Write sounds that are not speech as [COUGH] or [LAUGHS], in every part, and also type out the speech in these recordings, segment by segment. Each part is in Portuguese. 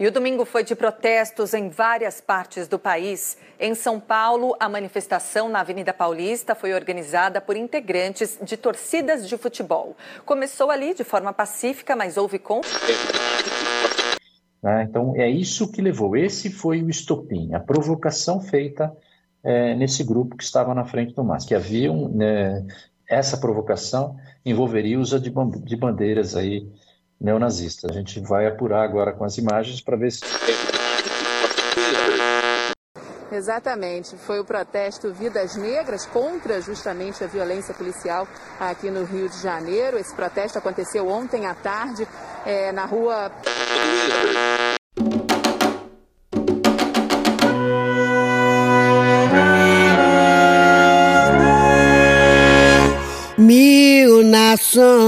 E o domingo foi de protestos em várias partes do país. Em São Paulo, a manifestação na Avenida Paulista foi organizada por integrantes de torcidas de futebol. Começou ali de forma pacífica, mas houve conflito. Né? Então, é isso que levou. Esse foi o estopim, a provocação feita é, nesse grupo que estava na frente do MAS, que havia um, né, essa provocação envolveria uso de bandeiras aí neonazistas. A gente vai apurar agora com as imagens para ver se Exatamente. Foi o protesto Vidas Negras contra justamente a violência policial aqui no Rio de Janeiro. Esse protesto aconteceu ontem à tarde é, na rua. Mil nações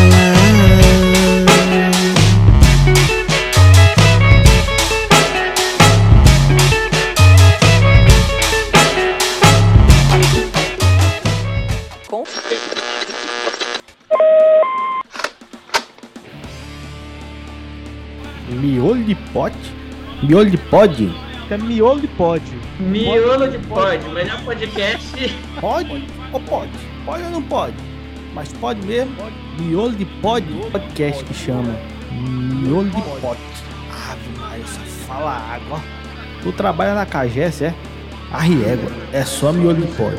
Pote? Miolo de pod? É miolo de pod. Miolo de pod, melhor podcast. Pode ou pode? Pode ou não pode? Mas pode mesmo? Miolo de pod, podcast que chama. Miolo de pote. Ave Maria, só fala água. Tu trabalha na Cagés, é? Arriégua, é só miolo de pod.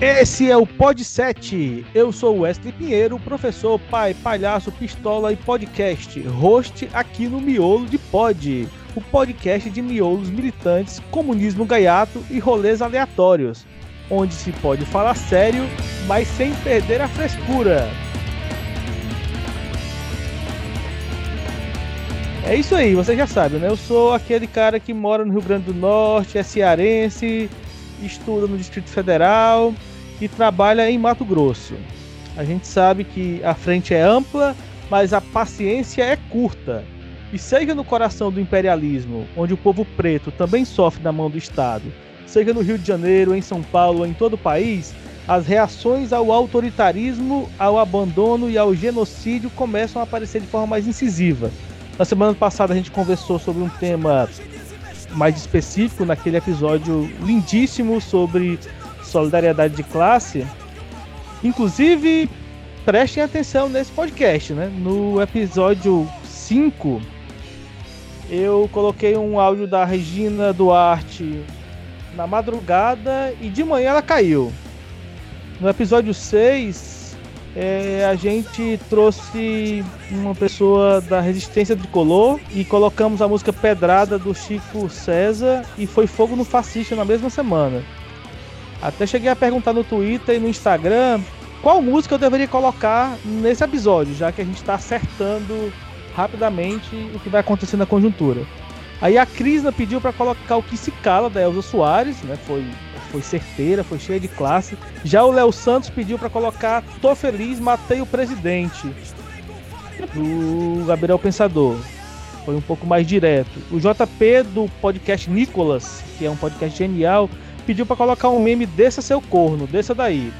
Esse é o Pod 7. Eu sou Wesley Pinheiro, professor, pai, palhaço, pistola e podcast, host aqui no Miolo de Pod, o podcast de miolos militantes, comunismo gaiato e rolês aleatórios, onde se pode falar sério, mas sem perder a frescura. É isso aí, você já sabe, né? Eu sou aquele cara que mora no Rio Grande do Norte, é cearense, estuda no Distrito Federal e trabalha em Mato Grosso. A gente sabe que a frente é ampla, mas a paciência é curta. E seja no coração do imperialismo, onde o povo preto também sofre na mão do Estado, seja no Rio de Janeiro, em São Paulo, em todo o país, as reações ao autoritarismo, ao abandono e ao genocídio começam a aparecer de forma mais incisiva. Na semana passada a gente conversou sobre um tema mais específico naquele episódio lindíssimo sobre solidariedade de classe. Inclusive, prestem atenção nesse podcast, né? No episódio 5, eu coloquei um áudio da Regina Duarte na madrugada e de manhã ela caiu. No episódio 6, é, a gente trouxe uma pessoa da resistência tricolor e colocamos a música Pedrada do Chico César e foi Fogo no Fascista na mesma semana. Até cheguei a perguntar no Twitter e no Instagram qual música eu deveria colocar nesse episódio, já que a gente está acertando rapidamente o que vai acontecer na conjuntura. Aí a Crisna pediu para colocar o Que Se Cala da Elza Soares, né? Foi, foi certeira, foi cheia de classe. Já o Léo Santos pediu para colocar Tô Feliz, Matei o Presidente, do Gabriel Pensador. Foi um pouco mais direto. O JP do podcast Nicolas, que é um podcast genial, pediu para colocar um meme Desça seu corno, desça daí.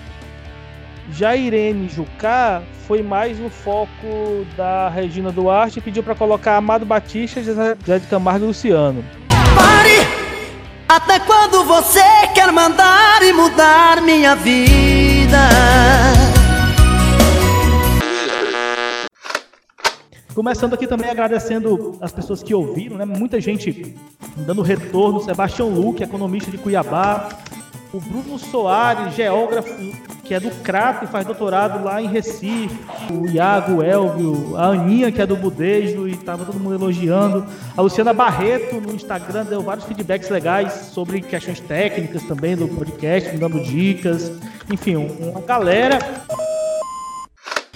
Já Irene Jucá foi mais no foco da Regina Duarte e pediu para colocar Amado Batista, José de Camargo e Luciano. Pare! Até quando você quer mandar e mudar minha vida? Começando aqui também agradecendo as pessoas que ouviram, né? Muita gente dando retorno. Sebastião Luque, economista de Cuiabá. o Bruno Soares, geógrafo, que é do CRAP, faz doutorado lá em Recife, o Iago, Elvio, a Aninha, que é do Budejo, e tava todo mundo elogiando. A Luciana Barreto, no Instagram, deu vários feedbacks legais sobre questões técnicas também do podcast, dando dicas. Enfim, uma galera.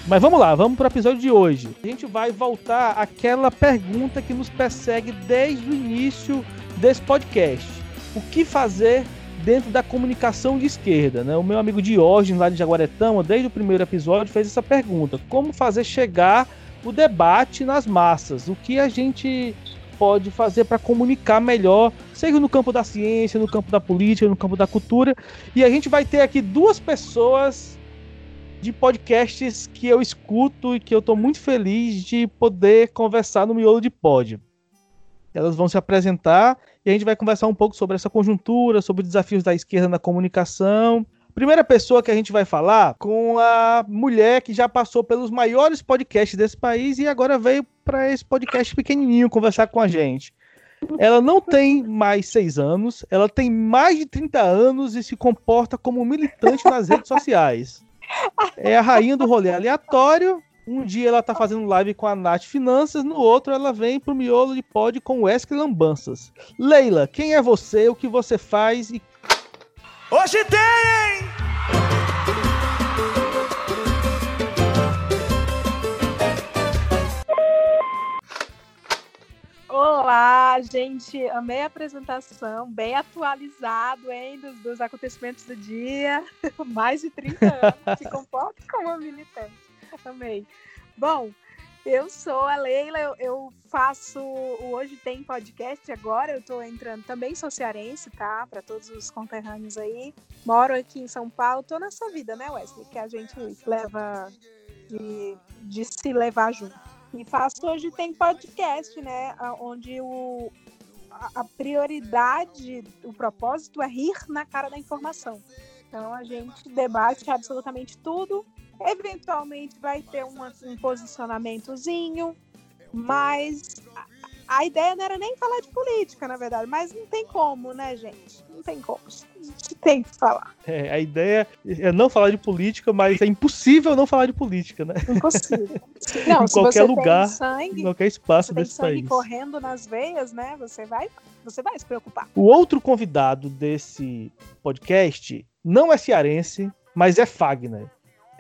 Mas vamos lá, vamos para o episódio de hoje. A gente vai voltar àquela pergunta que nos persegue desde o início desse podcast. O que fazer dentro da comunicação de esquerda. Né? O meu amigo Diógenes, lá de Jaguaretama, desde o primeiro episódio, fez essa pergunta: como fazer chegar o debate nas massas? O que a gente pode fazer para comunicar melhor, seja no campo da ciência, no campo da política, no campo da cultura. E a gente vai ter aqui duas pessoas de podcasts que eu escuto e que eu estou muito feliz de poder conversar no miolo de pod. Elas vão se apresentar e a gente vai conversar um pouco sobre essa conjuntura, sobre desafios da esquerda na comunicação. Primeira pessoa que a gente vai falar com a mulher que já passou pelos maiores podcasts desse país e agora veio para esse podcast pequenininho conversar com a gente. Ela não tem mais seis anos, ela tem mais de 30 anos e se comporta como militante nas redes sociais. É a rainha do rolê aleatório um dia ela tá fazendo live com a Nath Finanças, no outro ela vem pro miolo de pod com Wesley Lambanças. Leila, quem é você, o que você faz e. Hoje tem! Olá, gente. Amei a apresentação, bem atualizado, hein, dos, dos acontecimentos do dia. [LAUGHS] Mais de 30 anos, se comporta como militante. Amei. Bom, eu sou a Leila, eu, eu, faço Hoje Tem Podcast agora, eu estou entrando, também sou cearense, tá? Para todos os conterrâneos aí. Moro aqui em São Paulo, tô nessa vida, né, Wesley? Que a gente leva de, de se levar junto. E faço Hoje Tem Podcast, né? Onde o, a prioridade, o propósito é rir na cara da informação. Então a gente debate absolutamente tudo Eventualmente vai ter um, um posicionamentozinho, mas a, a, ideia não era nem falar de política, na verdade, mas não tem como, né, gente? Não tem como. Tem que falar. É, a ideia é não falar de política, mas é impossível não falar de política, né? Impossível. [LAUGHS] Não, em qualquer lugar, sangue, em qualquer espaço desse país. correndo nas veias, né? Você vai, você vai se preocupar. O outro convidado desse podcast não é cearense, mas é Fagner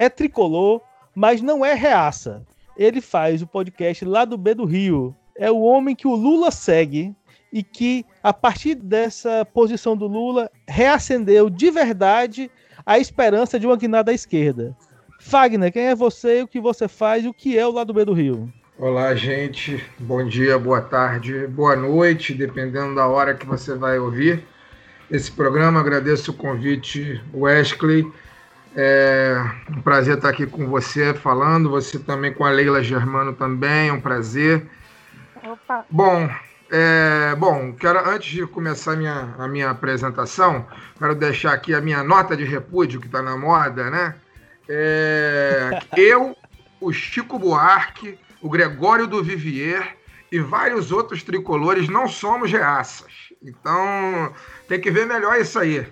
é tricolor, mas não é reaça. Ele faz o podcast lá do B do Rio. É o homem que o Lula segue e que, a partir dessa posição do Lula, reacendeu de verdade a esperança de uma guinada à esquerda. Fagner, quem é você, o que você faz e o que é o lado B do Rio? Olá, gente. Bom dia, boa tarde, boa noite, dependendo da hora que você vai ouvir esse programa. Agradeço o convite, Wesley. É um prazer estar aqui com você falando, você também com a Leila Germano também, é um prazer. Opa. Bom, é, bom, quero antes de começar a minha, a minha apresentação, quero deixar aqui a minha nota de repúdio que está na moda, né? É, [LAUGHS] eu, o Chico Buarque, o Gregório do Vivier e vários outros tricolores não somos reaças. Então tem que ver melhor isso aí.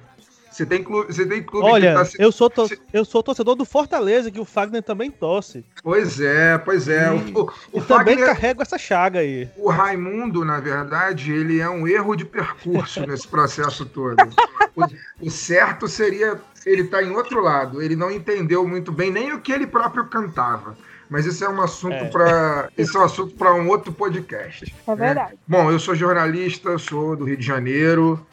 Você tem clube, você tem clube Olha, tá... eu, sou to... eu sou torcedor do Fortaleza, que o Fagner também torce. Pois é, pois é. E, o, o, o Fagner... também carrega essa chaga aí. O Raimundo, na verdade, ele é um erro de percurso nesse processo todo. O, o certo seria ele estar tá em outro lado. Ele não entendeu muito bem nem o que ele próprio cantava. Mas isso é um assunto é. para isso é um assunto para um outro podcast. É verdade. Né? Bom, eu sou jornalista, sou do Rio de Janeiro.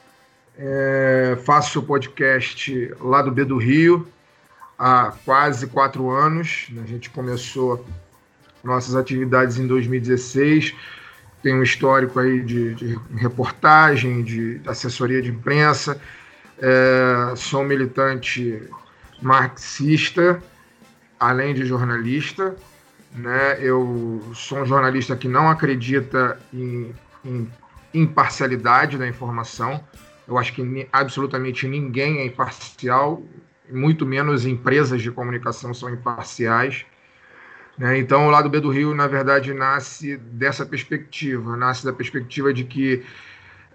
É, faço podcast lá do B do Rio há quase quatro anos. A gente começou nossas atividades em 2016. Tem um histórico aí de, de reportagem, de assessoria de imprensa. É, sou militante marxista, além de jornalista. Né? Eu sou um jornalista que não acredita em, em imparcialidade da informação. Eu acho que absolutamente ninguém é imparcial, muito menos empresas de comunicação são imparciais. Né? Então, o lado B do Rio, na verdade, nasce dessa perspectiva, nasce da perspectiva de que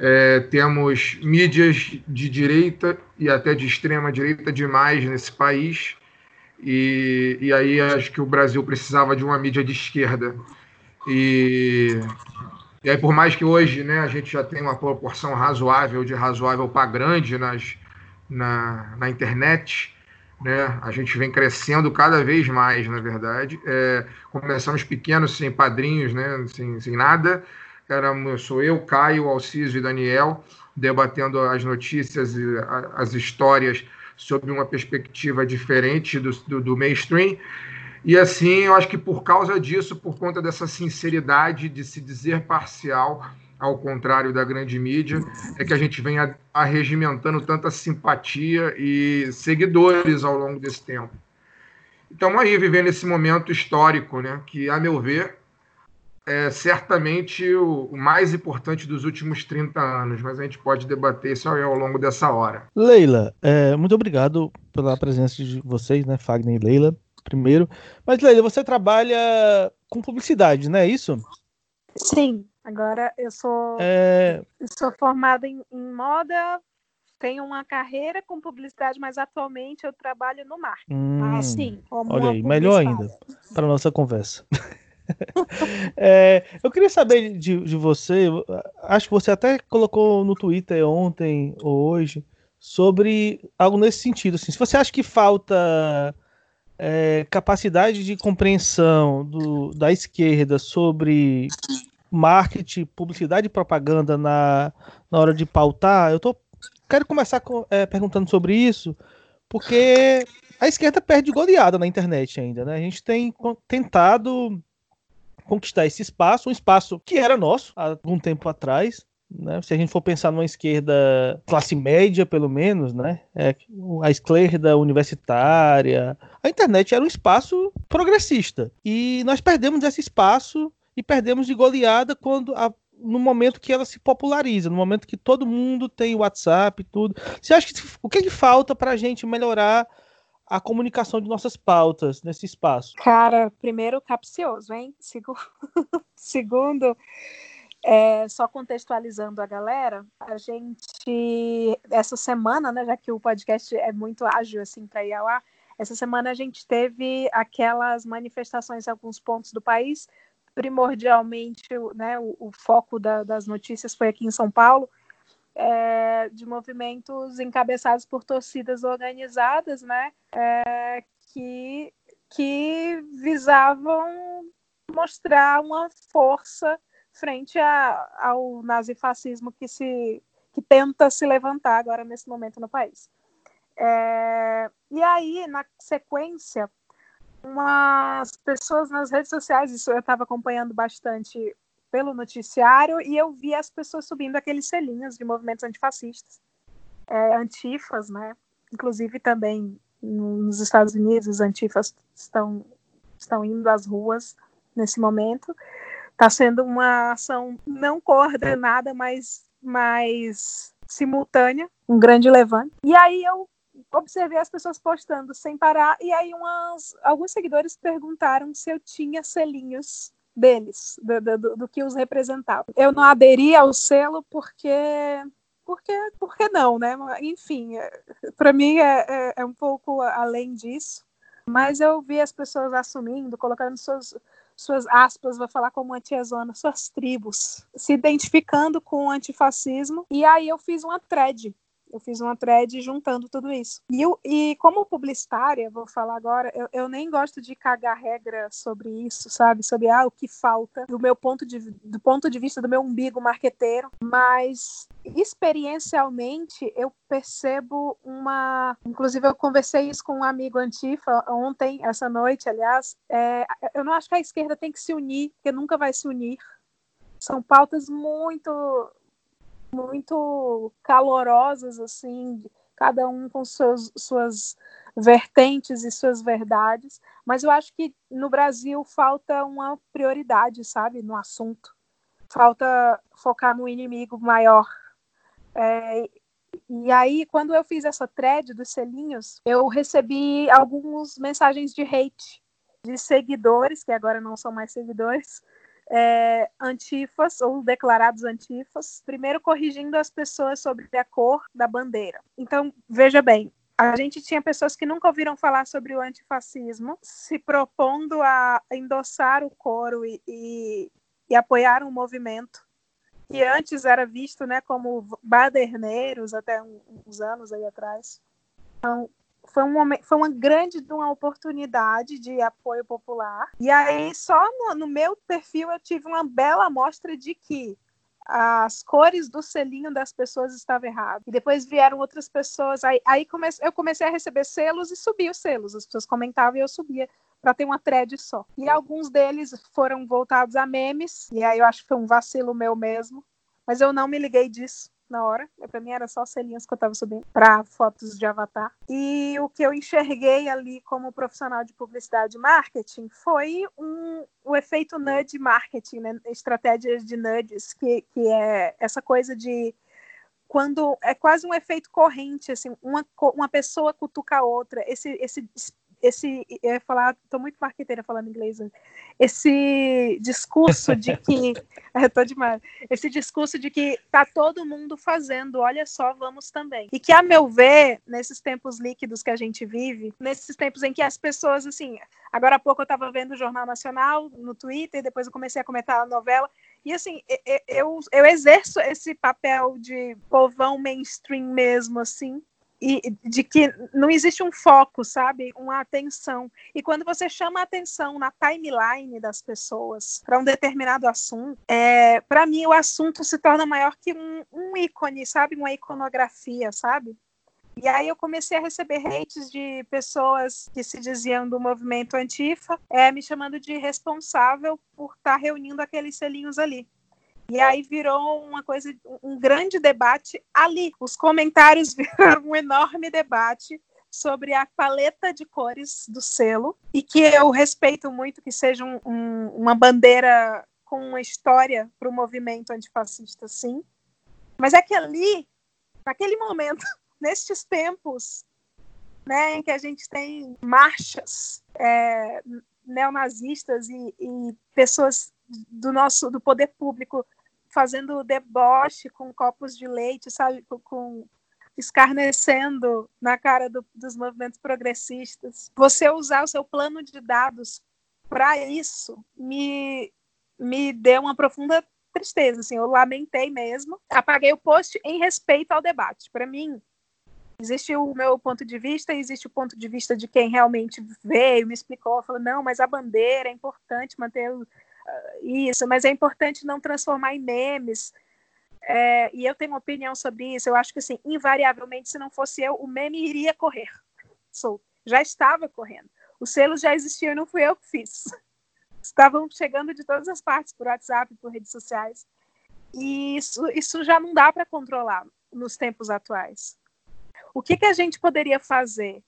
É, temos mídias de direita e até de extrema direita demais nesse país. E, e aí acho que o Brasil precisava de uma mídia de esquerda. E, e aí, por mais que hoje né, a gente já tenha uma proporção razoável de razoável para grande nas, na, na internet, né? A gente vem crescendo cada vez mais, na verdade. É, começamos pequenos, sem padrinhos, né? sem, sem nada. Era, sou eu, Caio, Alciso e Daniel, debatendo as notícias e as histórias sob uma perspectiva diferente do, do, do mainstream. E assim, eu acho que por causa disso, por conta dessa sinceridade de se dizer parcial, ao contrário da grande mídia, é que a gente vem arregimentando tanta simpatia e seguidores ao longo desse tempo. Estamos aí vivendo esse momento histórico, né, que, a meu ver, é certamente o, mais importante dos últimos 30 anos, mas a gente pode debater isso ao longo dessa hora. Leila, é, muito obrigado pela presença de vocês, né, Fagner e Leila, primeiro. Mas, Leila, você trabalha com publicidade, não é isso? Sim. Agora eu sou, é... sou formada em, em, moda, tenho uma carreira com publicidade, mas atualmente eu trabalho no marketing. Hum, assim, olha aí, melhor ainda para nossa conversa. [LAUGHS] é, eu queria saber de, de você, acho que você até colocou no Twitter ontem ou hoje sobre algo nesse sentido. Assim, se você acha que falta é, capacidade de compreensão do, da esquerda sobre marketing, publicidade e propaganda na, na hora de pautar, eu tô, quero começar com, é, perguntando sobre isso, porque a esquerda perde goleada na internet ainda, né? A gente tem tentado conquistar esse espaço, um espaço que era nosso há algum tempo atrás, né? Se a gente for pensar numa esquerda classe média, pelo menos, né? É, a esquerda universitária, a internet era um espaço progressista e nós perdemos esse espaço e perdemos de goleada quando a, no momento que ela se populariza, no momento que todo mundo tem WhatsApp e tudo. Você acha que o que, é que falta para a gente melhorar a comunicação de nossas pautas nesse espaço? Cara, primeiro capcioso, hein? [LAUGHS] Segundo, segundo é, só contextualizando a galera, a gente essa semana, né, já que o podcast é muito ágil assim para ir ao ar, essa semana a gente teve aquelas manifestações em alguns pontos do país. Primordialmente né, o, o foco da, das notícias foi aqui em São Paulo, é, de movimentos encabeçados por torcidas organizadas, né, é, que, que visavam mostrar uma força frente a, ao nazifascismo que se que tenta se levantar agora nesse momento no país. É, e aí, na sequência, umas pessoas nas redes sociais, isso eu estava acompanhando bastante pelo noticiário, e eu vi as pessoas subindo aqueles selinhos de movimentos antifascistas, é, antifas, né? Inclusive também nos Estados Unidos, os antifas estão, estão indo às ruas nesse momento. Está sendo uma ação não coordenada, mas mais simultânea, um grande levante. E aí eu observei as pessoas postando sem parar, e aí umas, alguns seguidores perguntaram se eu tinha selinhos deles, do, do, do que os representava. Eu não aderi ao selo porque porque, porque não, né? Enfim, é, para mim é, é, é, um pouco além disso, mas eu vi as pessoas assumindo, colocando suas, suas aspas, vou falar como antiazona, suas tribos, se identificando com o antifascismo, e aí eu fiz uma thread eu fiz uma thread juntando tudo isso. E, eu, e como publicitária, vou falar agora, eu, eu, nem gosto de cagar regra sobre isso, sabe? Sobre ah, o que falta, do meu ponto de, do ponto de vista do meu umbigo marqueteiro, mas experiencialmente eu percebo uma. Inclusive, eu conversei isso com um amigo antifa ontem, essa noite, aliás. É, eu não acho que a esquerda tem que se unir, porque nunca vai se unir. São pautas muito muito calorosas, assim, cada um com suas, suas vertentes e suas verdades, mas eu acho que no Brasil falta uma prioridade, sabe, no assunto. Falta focar no inimigo maior. É, e aí, quando eu fiz essa thread dos selinhos, eu recebi algumas mensagens de hate de seguidores, que agora não são mais seguidores, é, antifas ou declarados antifas, primeiro corrigindo as pessoas sobre a cor da bandeira. Então, veja bem, a gente tinha pessoas que nunca ouviram falar sobre o antifascismo, se propondo a endossar o coro e, e, e apoiar um movimento que antes era visto né, como baderneiros até uns anos aí atrás. Então, foi, um momento, foi uma grande uma oportunidade de apoio popular. E aí, só no, no meu perfil, eu tive uma bela amostra de que as cores do selinho das pessoas estavam erradas. E depois vieram outras pessoas. Aí, aí eu comecei a receber selos e subi os selos. As pessoas comentavam e eu subia para ter uma thread só. E alguns deles foram voltados a memes. E aí eu acho que foi um vacilo meu mesmo. Mas eu não me liguei disso na hora. Para mim era só selinhos que eu estava subindo para fotos de avatar. E o que eu enxerguei ali como profissional de publicidade e marketing foi um, o efeito nudge marketing, né? estratégias de nudges, que, que é essa coisa de quando é quase um efeito corrente, assim, uma, uma pessoa cutuca a outra, esse, esse esse, eu ia falar, tô muito marqueteira falando inglês, né? esse discurso de [LAUGHS] que, [LAUGHS] é, tô demais, esse discurso de que tá todo mundo fazendo, olha só, vamos também. E que, a meu ver, nesses tempos líquidos que a gente vive, nesses tempos em que as pessoas, assim, agora há pouco eu tava vendo o Jornal Nacional no Twitter, depois eu comecei a comentar a novela, e assim, eu, eu exerço esse papel de povão mainstream mesmo, assim, e de que não existe um foco, sabe? Uma atenção. E quando você chama a atenção na timeline das pessoas para um determinado assunto, é, para mim o assunto se torna maior que um, um ícone, sabe? Uma iconografia, sabe? E aí eu comecei a receber hates de pessoas que se diziam do movimento Antifa, é, me chamando de responsável por estar tá reunindo aqueles selinhos ali. E aí virou uma coisa, um grande debate ali. Os comentários [LAUGHS] viraram um enorme debate sobre a paleta de cores do selo e que eu respeito muito que seja um, um, uma bandeira com uma história para o movimento antifascista, sim. Mas é que ali, naquele momento, [LAUGHS] nestes tempos, né, em que a gente tem marchas é, neonazistas e, e pessoas do nosso do poder público fazendo deboche com copos de leite, sabe, com, escarnecendo na cara do, dos movimentos progressistas. Você usar o seu plano de dados para isso me me deu uma profunda tristeza, assim, eu lamentei mesmo. Apaguei o post em respeito ao debate. Para mim, existe o meu ponto de vista, existe o ponto de vista de quem realmente veio, me explicou, falou, não, mas a bandeira é importante manter isso, mas é importante não transformar em memes. É, e eu tenho uma opinião sobre isso. Eu acho que, assim, invariavelmente, se não fosse eu, o meme iria correr. Já estava correndo. Os selos já existiam, não fui eu que fiz. [LAUGHS] Estavam chegando de todas as partes, por WhatsApp, por redes sociais. E isso, isso já não dá para controlar nos tempos atuais. O que, que a gente poderia fazer?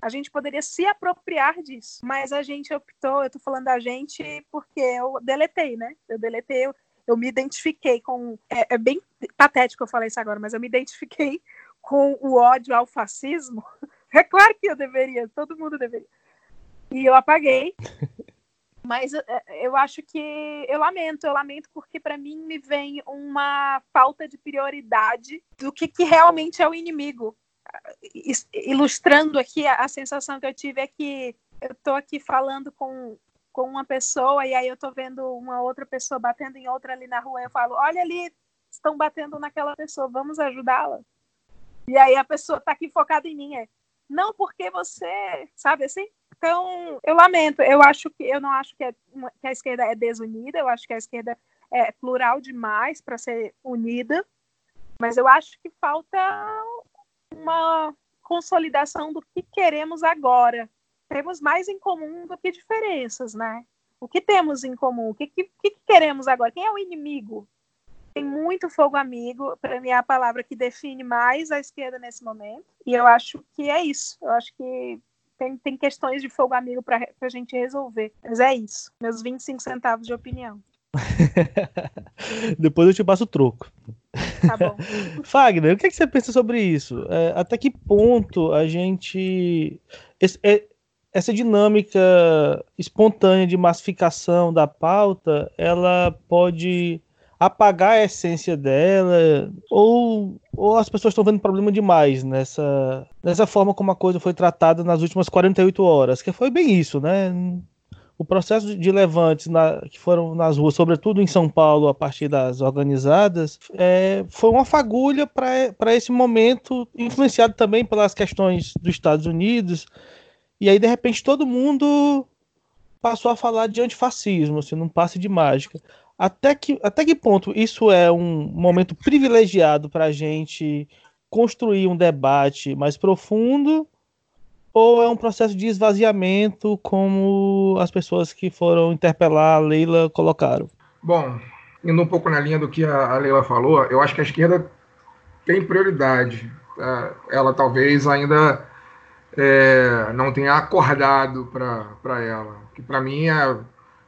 A gente poderia se apropriar disso, mas a gente optou, eu tô falando da gente porque eu deletei, né? Eu deletei, eu, eu me identifiquei com. É, é, bem patético eu falar isso agora, mas eu me identifiquei com o ódio ao fascismo. [LAUGHS] É claro que eu deveria, todo mundo deveria. E eu apaguei. [LAUGHS] Mas é, eu acho que eu lamento, eu lamento porque para mim me vem uma falta de prioridade do que, que realmente é o inimigo ilustrando aqui, a, a sensação que eu tive é que eu estou aqui falando com, com uma pessoa e aí eu estou vendo uma outra pessoa batendo em outra ali na rua. Eu falo, olha ali, estão batendo naquela pessoa, vamos ajudá-la. E aí a pessoa está aqui focada em mim, é, não porque você, sabe assim? Então, eu lamento, eu acho que eu não acho que, é que a esquerda é desunida, eu acho que a esquerda é plural demais para ser unida, mas eu acho que falta uma consolidação do que queremos agora. Temos mais em comum do que diferenças, né? O que temos em comum? O que, que, que queremos agora? Quem é o inimigo? Tem muito fogo amigo, para mim é a palavra que define mais a esquerda nesse momento. E eu acho que é isso. Eu acho que tem, tem questões de fogo amigo para a gente resolver. Mas é isso. Meus 25 centavos de opinião. [LAUGHS] Depois eu te passo o troco. Tá bom. [LAUGHS] Fagner, o que, é que, você pensa sobre isso? É, até que ponto a gente. Esse, é, essa dinâmica espontânea de massificação da pauta, ela pode apagar a essência dela, ou, ou as pessoas estão vendo problema demais nessa, nessa forma como a coisa foi tratada nas últimas 48 horas, que foi bem isso, né? O processo de levantes na, que foram nas ruas, sobretudo em São Paulo, a partir das organizadas, é, foi uma fagulha para esse momento, influenciado também pelas questões dos Estados Unidos. E aí, de repente, todo mundo passou a falar de antifascismo, assim, num passe de mágica. Até que, até que ponto isso é um momento privilegiado para a gente construir um debate mais profundo ou é um processo de esvaziamento como as pessoas que foram interpelar a Leila colocaram? Bom, indo um pouco na linha do que a Leila falou, eu acho que a esquerda tem prioridade. Tá? Ela talvez ainda é, não tenha acordado para ela. Que para mim é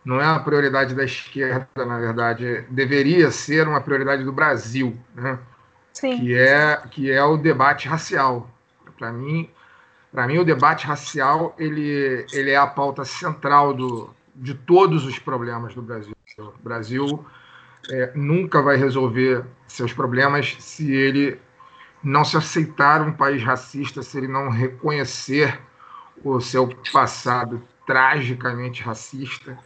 não é uma prioridade da esquerda, na verdade, deveria ser uma prioridade do Brasil, né? Sim. Que é que é o debate racial. Para mim, para mim o debate racial ele ele é a pauta central do de todos os problemas do Brasil. O Brasil é, nunca vai resolver seus problemas se ele não se aceitar um país racista, se ele não reconhecer o seu passado tragicamente racista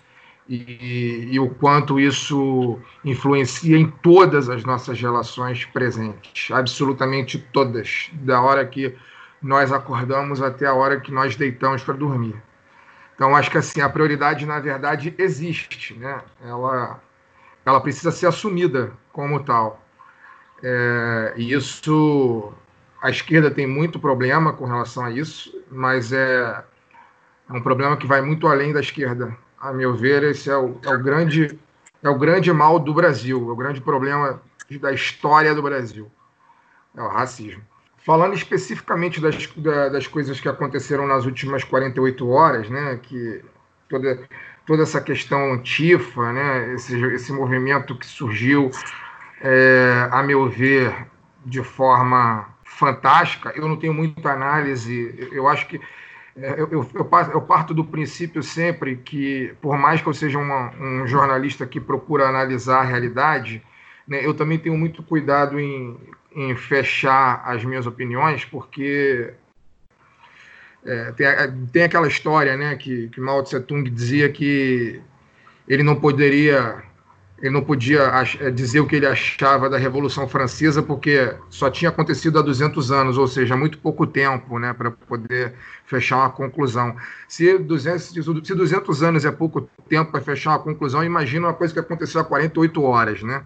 e, e, o quanto isso influencia em todas as nossas relações presentes, absolutamente todas, da hora que nós acordamos até a hora que nós deitamos para dormir. Então, acho que assim, a prioridade, na verdade, existe, né? ela, ela precisa ser assumida como tal. É, e isso, a esquerda tem muito problema com relação a isso, mas é, é um problema que vai muito além da esquerda a meu ver, esse é o, é o, grande, é o grande mal do Brasil, é o grande problema da história do Brasil, é o racismo. Falando especificamente das, das coisas que aconteceram nas últimas 48 horas, né, que toda, toda essa questão antifa, né, esse, esse movimento que surgiu, é, a meu ver, de forma fantástica, eu não tenho muita análise, eu acho que é, eu, eu, eu, parto do princípio sempre que, por mais que eu seja uma, um jornalista que procura analisar a realidade, né, eu também tenho muito cuidado em, em fechar as minhas opiniões, porque é, tem, tem, aquela história né, que, que Mao Tse Tung dizia que ele não poderia ele não podia eh, dizer o que ele achava da Revolução Francesa, porque só tinha acontecido há 200 anos, ou seja, muito pouco tempo né, para poder fechar uma conclusão. Se 200, se 200 anos é pouco tempo para fechar uma conclusão, imagina uma coisa que aconteceu há 48 horas. Né?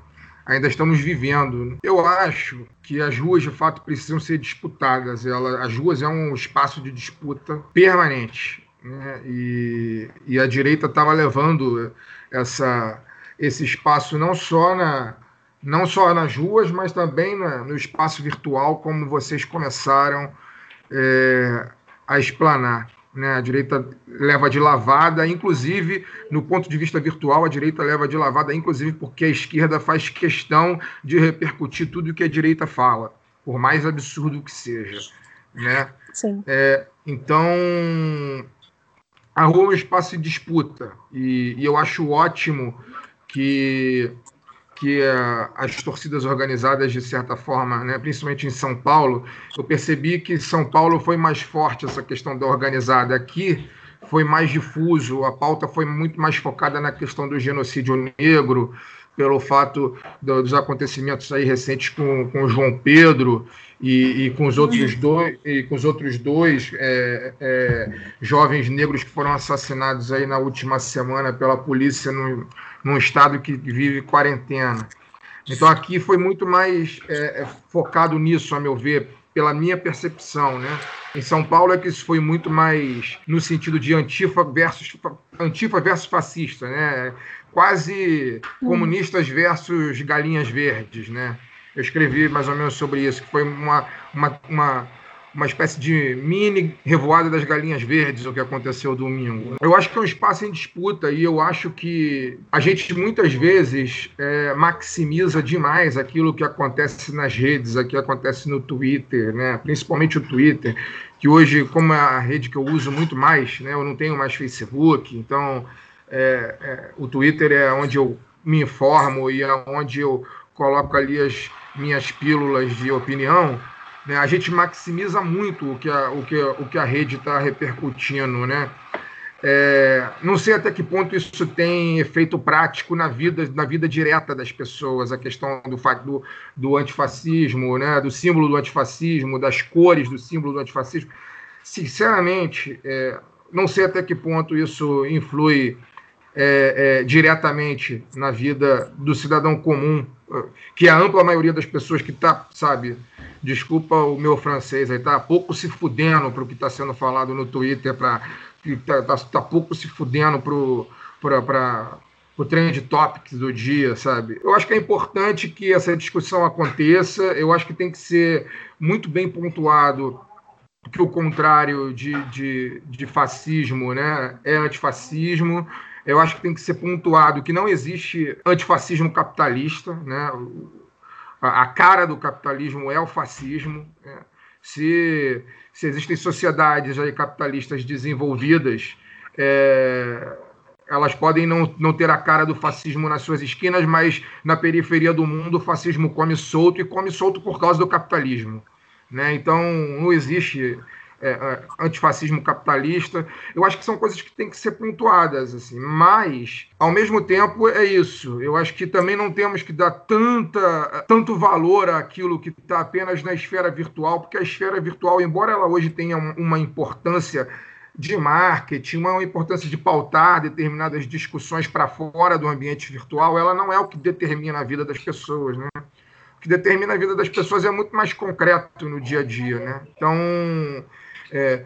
Ainda estamos vivendo. Eu acho que as ruas, de fato, precisam ser disputadas. Ela, as ruas é um espaço de disputa permanente. Né? E, e a direita estava levando essa esse espaço não só na não só nas ruas, mas também na, no espaço virtual, como vocês começaram é, a explanar. Né? A direita leva de lavada, inclusive, no ponto de vista virtual, a direita leva de lavada, inclusive porque a esquerda faz questão de repercutir tudo o que a direita fala, por mais absurdo que seja. Né? Sim. É, então, a rua é um espaço de disputa, e, e eu acho ótimo que, que uh, as torcidas organizadas, de certa forma, né, principalmente em São Paulo, eu percebi que São Paulo foi mais forte essa questão da organizada. Aqui foi mais difuso, a pauta foi muito mais focada na questão do genocídio negro, pelo fato do, dos acontecimentos aí recentes com, com João Pedro e, e, com os outros dois, e com os outros dois é, é, jovens negros que foram assassinados aí na última semana pela polícia no, num estado que vive quarentena. Então aqui foi muito mais é, é, focado nisso, a meu ver, pela minha percepção, né? Em São Paulo é que isso foi muito mais no sentido de antifa versus antifa versus fascista, né? Quase comunistas versus galinhas verdes, né? Eu escrevi mais ou menos sobre isso, que foi uma, uma, uma uma espécie de mini revoada das galinhas verdes, o que aconteceu domingo. Eu acho que é um espaço em disputa e eu acho que a gente muitas vezes é, maximiza demais aquilo que acontece nas redes, aquilo que acontece no Twitter, né? principalmente o Twitter, que hoje, como é a rede que eu uso muito mais, né? eu não tenho mais Facebook, então é, é, o Twitter é onde eu me informo e é onde eu coloco ali as minhas pílulas de opinião né? A gente maximiza muito o que a, o que, o que a rede está repercutindo. Né? É, não sei até que ponto isso tem efeito prático na vida, na vida direta das pessoas, a questão do, do, do antifascismo, né? do símbolo do antifascismo, das cores do símbolo do antifascismo. Sinceramente, é, não sei até que ponto isso influi é, é, diretamente na vida do cidadão comum, que é a ampla maioria das pessoas que está, sabe, desculpa o meu francês aí, tá pouco se fudendo para o que está sendo falado no Twitter, para tá, tá, tá, pouco se fudendo para o trend topics do dia, sabe? Eu acho que é importante que essa discussão aconteça, eu acho que tem que ser muito bem pontuado que o contrário de, de, de fascismo né, é antifascismo. Eu acho que tem que ser pontuado que não existe antifascismo capitalista, né? A, cara do capitalismo é o fascismo. Né? Se, se existem sociedades capitalistas desenvolvidas, é, elas podem não, não ter a cara do fascismo nas suas esquinas, mas na periferia do mundo o fascismo come solto e come solto por causa do capitalismo. Né? Então não existe é, é, antifascismo capitalista. Eu acho que são coisas que têm que ser pontuadas, assim. Mas, ao mesmo tempo, é isso. Eu acho que também não temos que dar tanta, tanto valor àquilo que está apenas na esfera virtual, porque a esfera virtual, embora ela hoje tenha uma importância de marketing, uma importância de pautar determinadas discussões para fora do ambiente virtual, ela não é o que determina a vida das pessoas, né? O que determina a vida das pessoas é muito mais concreto no dia a dia, né? Então, é,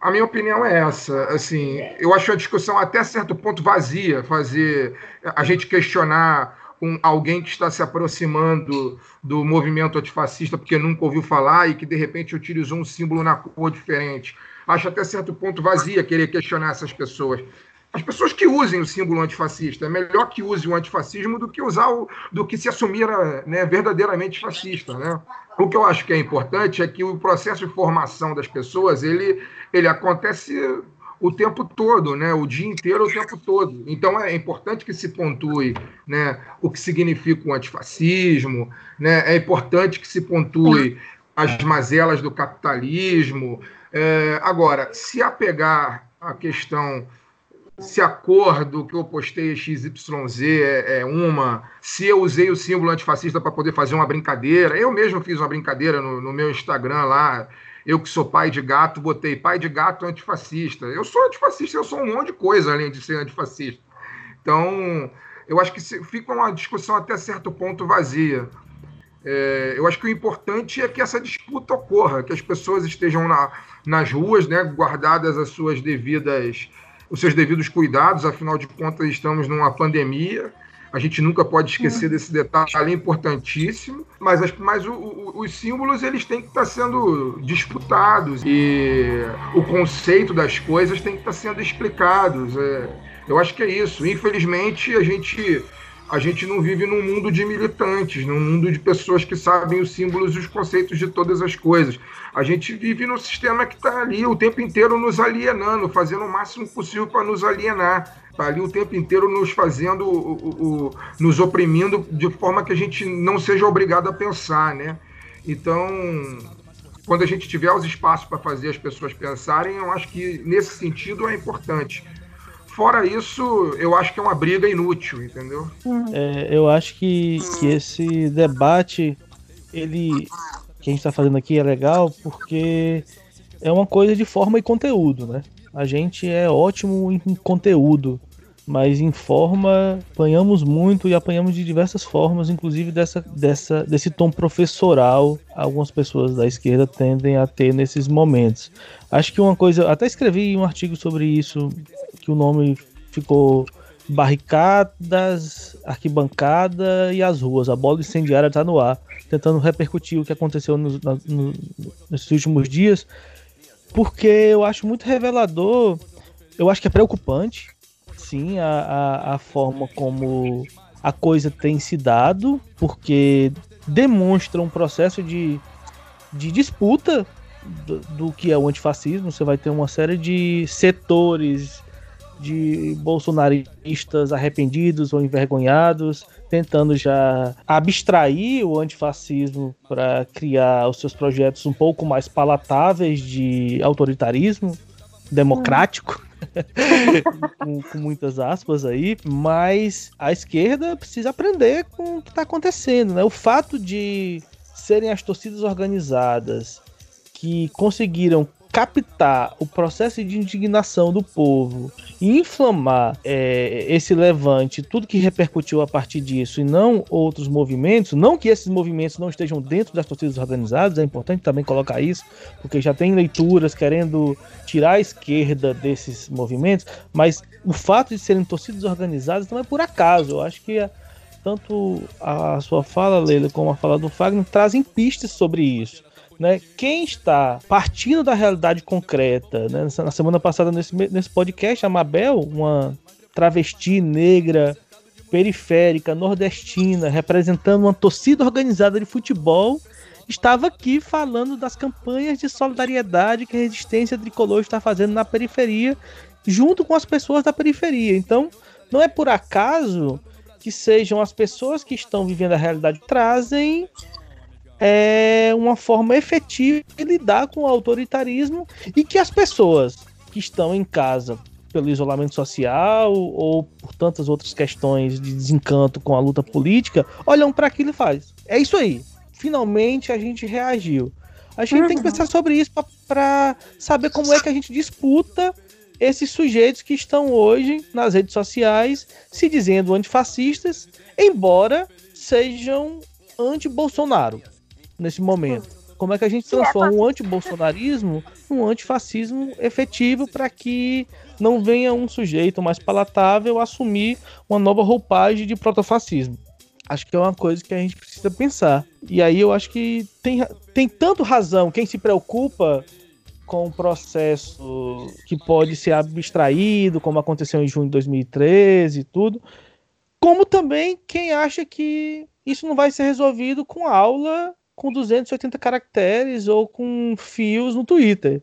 a minha opinião é essa. Assim, eu acho a discussão até certo ponto vazia, fazer a gente questionar um, alguém que está se aproximando do movimento antifascista porque nunca ouviu falar e que de repente utilizou um símbolo na cor diferente. Acho até certo ponto vazia querer questionar essas pessoas as pessoas que usem o símbolo antifascista. É melhor que use o antifascismo do que usar o, do que se assumir né, verdadeiramente fascista. Né? O que eu acho que é importante é que o processo de formação das pessoas ele, ele acontece o tempo todo, né? o dia inteiro, o tempo todo. Então é importante que se pontue né, o que significa o antifascismo, né? é importante que se pontue as mazelas do capitalismo. É, agora, se apegar à questão se a cor do que eu postei XYZ é, é uma, se eu usei o símbolo antifascista para poder fazer uma brincadeira. Eu mesmo fiz uma brincadeira no, no, meu Instagram lá. Eu que sou pai de gato, botei pai de gato antifascista. Eu sou antifascista, eu sou um monte de coisa além de ser antifascista. Então, eu acho que fica uma discussão até certo ponto vazia. É, eu acho que o importante é que essa disputa ocorra, que as pessoas estejam na, nas ruas, né, guardadas as suas devidas os seus devidos cuidados, afinal de contas, estamos numa pandemia. A gente nunca pode esquecer desse detalhe importantíssimo, mas, mas o, o, os símbolos eles têm que estar sendo disputados e o conceito das coisas tem que estar sendo explicados. É, eu acho que é isso. Infelizmente, a gente a gente não vive num mundo de militantes, num mundo de pessoas que sabem os símbolos e os conceitos de todas as coisas. A gente vive num sistema que está ali o tempo inteiro nos alienando, fazendo o máximo possível para nos alienar. Está ali o tempo inteiro nos fazendo, o, o, o, nos oprimindo de forma que a gente não seja obrigado a pensar, né? Então, quando a gente tiver os espaços para fazer as pessoas pensarem, eu acho que nesse sentido é importante. Fora isso, eu acho que é uma briga inútil, entendeu? É, eu acho que, que esse debate, ele que a gente está fazendo aqui é legal porque é uma coisa de forma e conteúdo, né? A gente é ótimo em conteúdo, mas em forma apanhamos muito e apanhamos de diversas formas, inclusive dessa, dessa, desse tom professoral. Algumas pessoas da esquerda tendem a ter nesses momentos. Acho que uma coisa, até escrevi um artigo sobre isso que o nome ficou barricadas, arquibancada e as ruas. A bola incendiária está no ar, tentando repercutir o que aconteceu no, no, nesses últimos dias, porque eu acho muito revelador, eu acho que é preocupante, sim, a, a, a forma como a coisa tem se dado, porque demonstra um processo de, de disputa do, do, que é o antifascismo. Você vai ter uma série de setores de bolsonaristas arrependidos ou envergonhados, tentando já abstrair o antifascismo para criar os seus projetos um pouco mais palatáveis de autoritarismo democrático. [LAUGHS] com, com, muitas aspas aí, mas a esquerda precisa aprender com o que está acontecendo, né? O fato de serem as torcidas organizadas que conseguiram captar o processo de indignação do povo e inflamar é, esse levante, tudo que repercutiu a partir disso, e não outros movimentos, não que esses movimentos não estejam dentro das torcidas organizadas, é importante também colocar isso, porque já tem leituras querendo tirar a esquerda desses movimentos, mas o fato de serem torcidas organizadas não é por acaso, eu acho que tanto a sua fala, Leila, como a fala do Fagner trazem pistas sobre isso. Né? Quem está partindo da realidade concreta, né? na semana passada nesse, nesse podcast, a Mabel, uma travesti negra, periférica, nordestina, representando uma torcida organizada de futebol, estava aqui falando das campanhas de solidariedade que a resistência tricolor está fazendo na periferia, junto com as pessoas da periferia. Então, não é por acaso que sejam as pessoas que estão vivendo a realidade trazem é uma forma efetiva de lidar com o autoritarismo e que as pessoas que estão em casa pelo isolamento social ou por tantas outras questões de desencanto com a luta política, olham para aquilo e faz. É isso aí. Finalmente a gente reagiu. A gente uhum. tem que uhum. pensar sobre isso para saber como é que a gente disputa esses sujeitos que estão hoje nas redes sociais se dizendo antifascistas, embora sejam anti-Bolsonaro nesse momento? Como é que a gente transforma o anti-bolsonarismo num antifascismo efetivo para que não venha um sujeito mais palatável assumir uma nova roupagem de protofascismo? Acho que é uma coisa que a gente precisa pensar. E aí eu acho que tem, tem tanto razão quem se preocupa com o processo que pode ser abstraído, como aconteceu em junho de 2013 e tudo, como também quem acha que isso não vai ser resolvido com aula com 280 caracteres ou com fios no Twitter.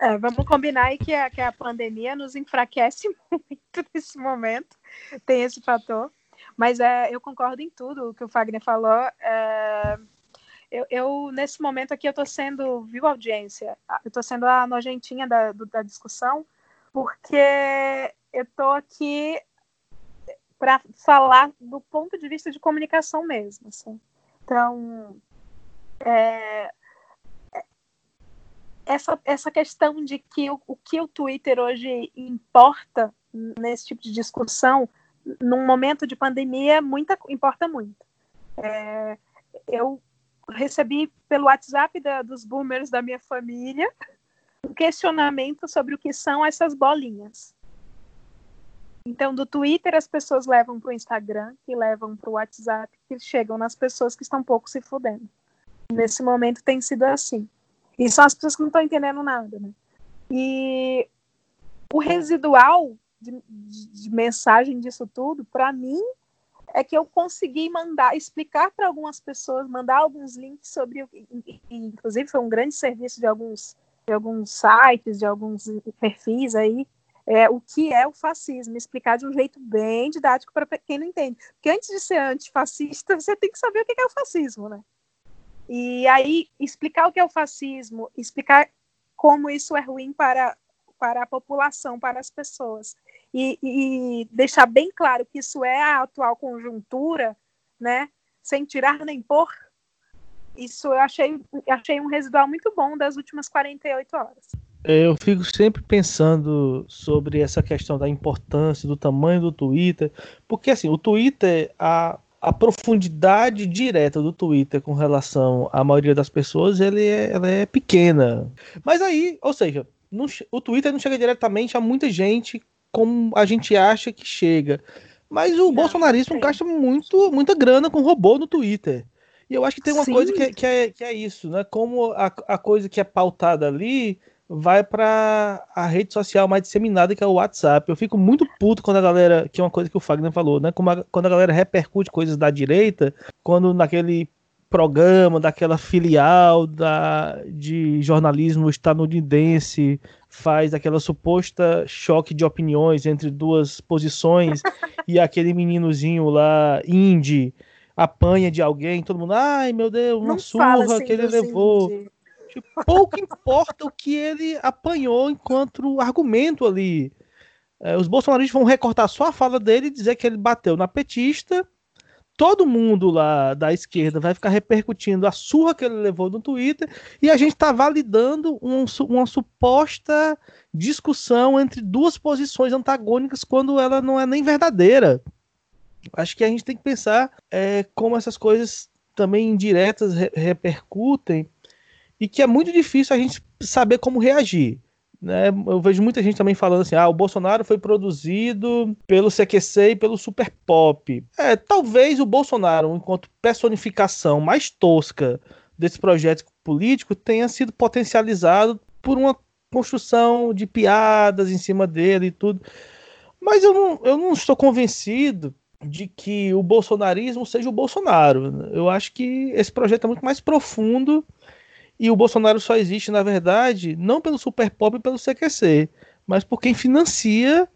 É, vamos combinar aí que a, que a pandemia nos enfraquece [LAUGHS] muito nesse momento, tem esse fator. Mas é, eu concordo em tudo que o Fagner falou. É, eu, eu, nesse momento aqui, eu estou sendo, viu, audiência? Eu estou sendo a nojentinha da, do, da discussão, porque eu estou aqui para falar do ponto de vista de comunicação mesmo. Assim. Então, é, é, essa, essa questão de que o, o que o Twitter hoje importa nesse tipo de discussão, num momento de pandemia, muita, importa muito. É, eu recebi pelo WhatsApp da, dos boomers da minha família um questionamento sobre o que são essas bolinhas. Então, do Twitter as pessoas levam para o Instagram, que levam para o WhatsApp, que chegam nas pessoas que estão pouco se fudendo nesse momento tem sido assim. E são as pessoas que não estão entendendo nada, né? E o residual de, de, de mensagem disso tudo, para mim, é que eu consegui mandar, explicar para algumas pessoas, mandar alguns links sobre, inclusive foi um grande serviço de alguns, de alguns sites, de alguns perfis aí, é, o que é o fascismo, explicar de um jeito bem didático para quem não entende. Porque antes de ser antifascista, [LAUGHS] você tem que saber o que é o fascismo, né? E aí, explicar o que é o fascismo, explicar como isso é ruim para, para a população, para as pessoas. E, e deixar bem claro que isso é a atual conjuntura, né? Sem tirar nem pôr. Isso eu achei, achei um residual muito bom das últimas 48 horas. Eu fico sempre pensando sobre essa questão da importância do tamanho do Twitter, porque assim, o Twitter, a, a profundidade direta do Twitter com relação à maioria das pessoas, ele é, ela é pequena. Mas aí, ou seja, não, o Twitter não chega diretamente a muita gente como a gente acha que chega. Mas o não, bolsonarismo não gasta muito, muita grana com robô no Twitter. E eu acho que tem uma Sim. coisa que, é, que, é, que é isso, né? Como a, a coisa que é pautada ali vai para a rede social mais disseminada que é o WhatsApp. Eu fico muito puto quando a galera, que é uma coisa que o Fagner falou, né? A, quando a galera repercute coisas da direita, quando naquele programa daquela filial da, de jornalismo estadunidense faz aquela suposta choque de opiniões entre duas posições [LAUGHS] e aquele meninozinho lá, indie, apanha de alguém, todo mundo, ai meu Deus, uma Não surra assim que ele levou. Tipo, pouco importa o que ele apanhou enquanto argumento ali. É, os bolsonaristas vão recortar só a fala dele e dizer que ele bateu na petista todo mundo lá da esquerda vai ficar repercutindo a surra que ele levou no Twitter e a gente está validando um, uma suposta discussão entre duas posições antagônicas quando ela não é nem verdadeira. Acho que a gente tem que pensar é, como essas coisas também indiretas re repercutem e que é muito difícil a gente saber como reagir. Né? Eu vejo muita gente também falando assim: ah, o Bolsonaro foi produzido pelo CQC e pelo Super Pop. É, talvez o Bolsonaro, enquanto personificação mais tosca desse projeto político, tenha sido potencializado por uma construção de piadas em cima dele e tudo. Mas eu não, eu não estou convencido de que o bolsonarismo seja o Bolsonaro. Eu acho que esse projeto é muito mais profundo e o Bolsonaro só existe, na verdade, não pelo Super Pop e pelo CQC, mas por quem financia